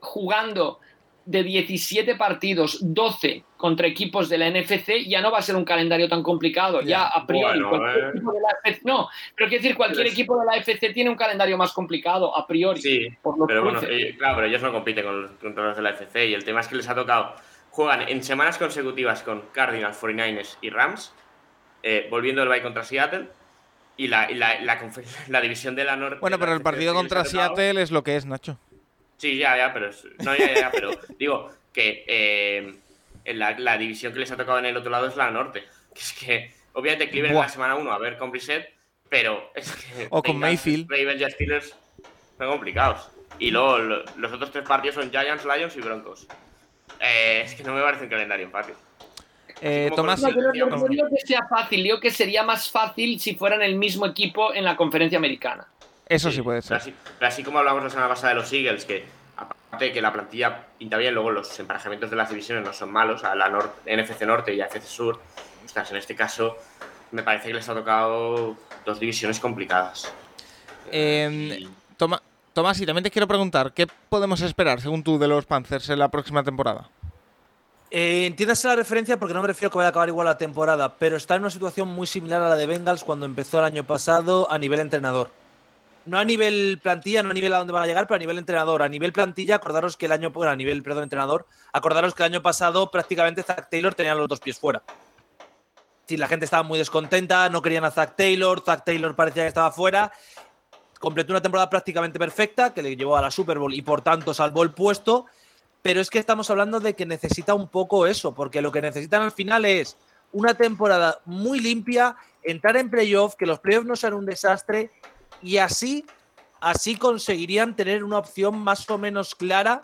jugando de 17 partidos, 12 contra equipos de la NFC, ya no va a ser un calendario tan complicado. Ya a priori, eh. no, pero quiero decir, cualquier equipo de la FC tiene un calendario más complicado, a priori. Sí, pero bueno, eh, claro, pero ellos no compiten con los, contra los de la FC y el tema es que les ha tocado. Juegan en semanas consecutivas con Cardinals, 49ers y Rams, eh, volviendo el bye contra Seattle. Y la, la, la, división de la norte. Bueno, pero el partido contra Seattle es lo que es, Nacho. Sí, ya, ya, pero. No, ya, ya, pero digo que eh, la, división que les ha tocado en el otro lado es la norte. Que es que, obviamente, Cleveland en la semana 1 a ver con Brissett, pero es que. O con Mayfield. Ravens y Steelers son complicados. Y luego los otros tres partidos son Giants, Lions y Broncos. Eh, es que no me parece un calendario fácil. Eh, Tomás, no, no, digo que sea fácil, digo que sería más fácil si fueran el mismo equipo en la conferencia americana. Eso sí, puede ser. Pero así, como hablamos la semana pasada de los Eagles, que aparte de que la plantilla pinta bien, luego los emparejamientos de las divisiones no son malos, a la NFC Norte y a NFC Sur, en este caso me parece que les ha tocado dos divisiones complicadas. Eh, Tomás, y también te quiero preguntar, ¿qué podemos esperar, según tú, de los Panthers en la próxima temporada? Eh, entiéndase la referencia porque no me refiero a que vaya a acabar igual la temporada, pero está en una situación muy similar a la de Bengals cuando empezó el año pasado a nivel entrenador. No a nivel plantilla, no a nivel a dónde van a llegar, pero a nivel entrenador. A nivel plantilla, acordaros que el año, bueno, a nivel, perdón, entrenador, acordaros que el año pasado prácticamente Zach Taylor tenía los dos pies fuera. Si la gente estaba muy descontenta, no querían a Zach Taylor, Zach Taylor parecía que estaba fuera. Completó una temporada prácticamente perfecta que le llevó a la Super Bowl y por tanto salvó el puesto pero es que estamos hablando de que necesita un poco eso, porque lo que necesitan al final es una temporada muy limpia, entrar en playoff, que los playoffs no sean un desastre y así, así conseguirían tener una opción más o menos clara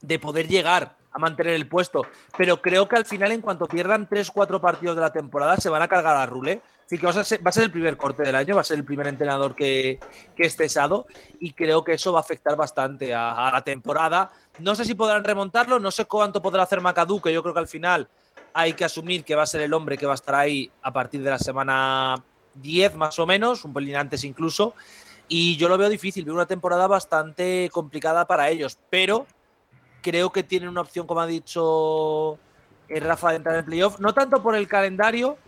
de poder llegar a mantener el puesto. Pero creo que al final, en cuanto pierdan 3-4 partidos de la temporada, se van a cargar a Rule. Así que va a, ser, el primer corte del año, va a ser el primer entrenador que, que es cesado y creo que eso va a afectar bastante a, la temporada. No sé si podrán remontarlo, no sé cuánto podrá hacer Macadú, que yo creo que al final hay que asumir que va a ser el hombre que va a estar ahí a partir de la semana 10 más o menos, un pelín antes incluso. Y yo lo veo difícil, veo una temporada bastante complicada para ellos, pero creo que tienen una opción, como ha dicho eh, Rafa, de entrar en playoff, no tanto por el calendario,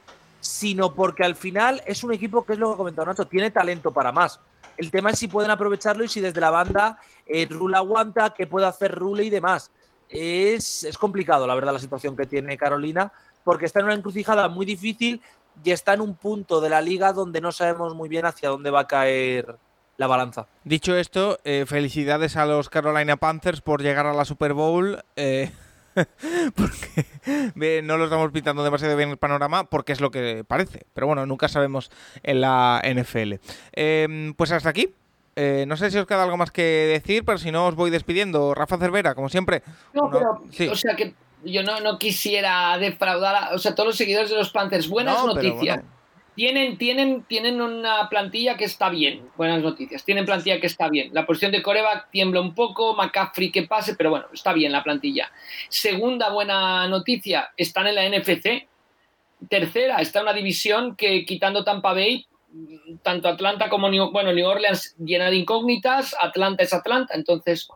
sino porque al final es un equipo que es lo que ha comentado Nacho, tiene talento para más. El tema es si pueden aprovecharlo y si desde la banda eh, Rule aguanta, qué puede hacer Rule y demás. Es, es complicado, la verdad, la situación que tiene Carolina, porque está en una encrucijada muy difícil y está en un punto de la liga donde no sabemos muy bien hacia dónde va a caer la balanza. Dicho esto, eh, felicidades a los Carolina Panthers por llegar a la Super Bowl. Eh, porque no lo estamos pintando demasiado bien el panorama, porque es lo que parece. Pero bueno, nunca sabemos en la NFL. Em, pues hasta aquí. Eh, no sé si os queda algo más que decir, pero si no os voy despidiendo. Rafa Cervera, como siempre. No, pero, o sea que yo no, no quisiera defraudar a o sea, todos los seguidores de los Panthers. Buenas noticias. Tienen, tienen, tienen una plantilla que está bien. Buenas noticias. Tienen plantilla que está bien. La posición de coreback tiembla un poco, McCaffrey que pase, pero bueno, está bien la plantilla. Segunda buena noticia, están en la NFC. Tercera, está una división que quitando Tampa Bay, tanto Atlanta como New, bueno, New Orleans llena de incógnitas, Atlanta es Atlanta, entonces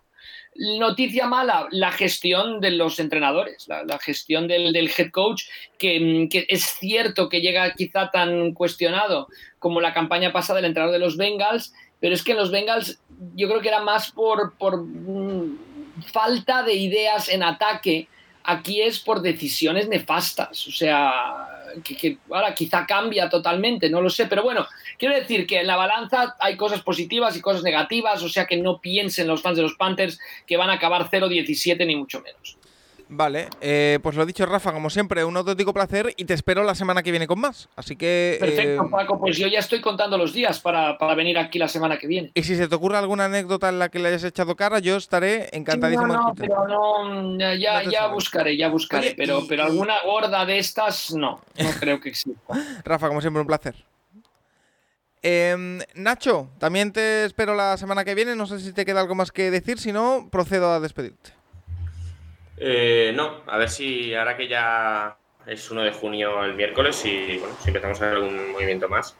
Noticia mala, la gestión de los entrenadores, la, gestión del, head coach, que, es cierto que llega quizá tan cuestionado como la campaña pasada del entrenador de los Bengals, pero es que en los Bengals yo creo que era más por, por mm, falta de ideas en ataque aquí es por decisiones nefastas. O sea, que, ahora quizá cambia totalmente, no lo sé. Pero bueno, quiero decir que en la balanza hay cosas positivas y cosas negativas. O sea que no piensen los fans de los Panthers que van a acabar 0-17 ni mucho menos. Vale, eh, pues lo dicho, Rafa, como siempre, un auténtico placer y te espero la semana que viene con más. Así que. Perfecto, eh, Paco, pues yo ya estoy contando los días para, venir aquí la semana que viene. Y si se te ocurre alguna anécdota en la que le hayas echado cara, yo estaré encantadísimo. no, no, pero no, ya, ya buscaré, ya buscaré. pero, pero alguna gorda de estas, no, no creo que exista. Rafa, como siempre, un placer. Em, Nacho, también te espero la semana que viene. No sé si te queda algo más que decir, si no, procedo a despedirte. Eh, no, a ver si ahora que ya es 1 de junio el miércoles y bueno, si empezamos a ver algún movimiento más,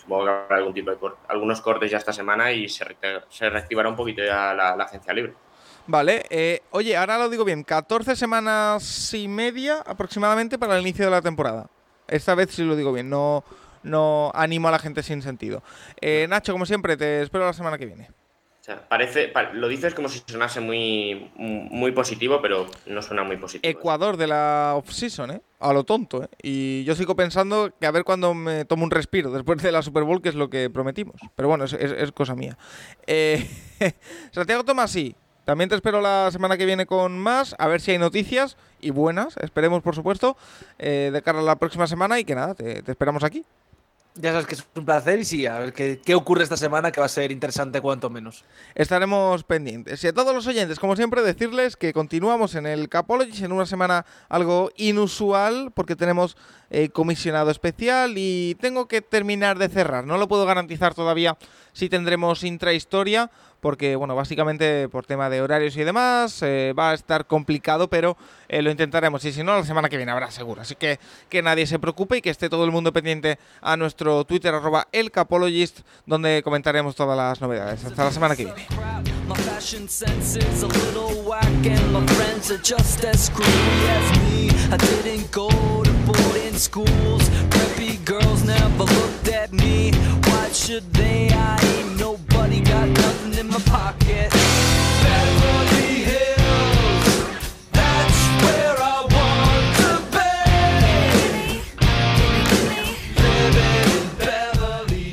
supongo que habrá algún tipo de algunos cortes ya esta semana y se, reactivará un poquito ya la, agencia libre. Vale, eh, oye, ahora lo digo bien, 14 semanas y media aproximadamente para el inicio de la temporada. Esta vez sí lo digo bien, no, no animo a la gente sin sentido. Eh, Nacho, como siempre, te espero la semana que viene. parece, lo dices como si sonase muy, muy positivo, pero no suena muy positivo. Ecuador de la off-season, ¿eh? A lo tonto, ¿eh? Y yo sigo pensando que a ver cuando me tomo un respiro después de la Super Bowl, que es lo que prometimos. Pero bueno, es, cosa mía. Eh, Santiago Tomasi, también te espero la semana que viene con más, a ver si hay noticias y buenas, esperemos por supuesto, eh, de cara a la próxima semana y que nada, te esperamos aquí. Ya sabes que es un placer y sí, a ver qué, ocurre esta semana que va a ser interesante cuanto menos. Estaremos pendientes. Y a todos los oyentes, como siempre, decirles que continuamos en el Capology en una semana algo inusual porque tenemos eh, comisionado especial y tengo que terminar de cerrar. No lo puedo garantizar todavía si tendremos intrahistoria porque, bueno, básicamente por tema de horarios y demás, eh, va a estar complicado, pero eh, lo intentaremos. Y si no, la semana que viene habrá seguro. Así que que nadie se preocupe y que esté todo el mundo pendiente a nuestro Twitter, arroba elcapologist, donde comentaremos todas las novedades. Hasta la semana que viene. Should they? I ain't in my pocket.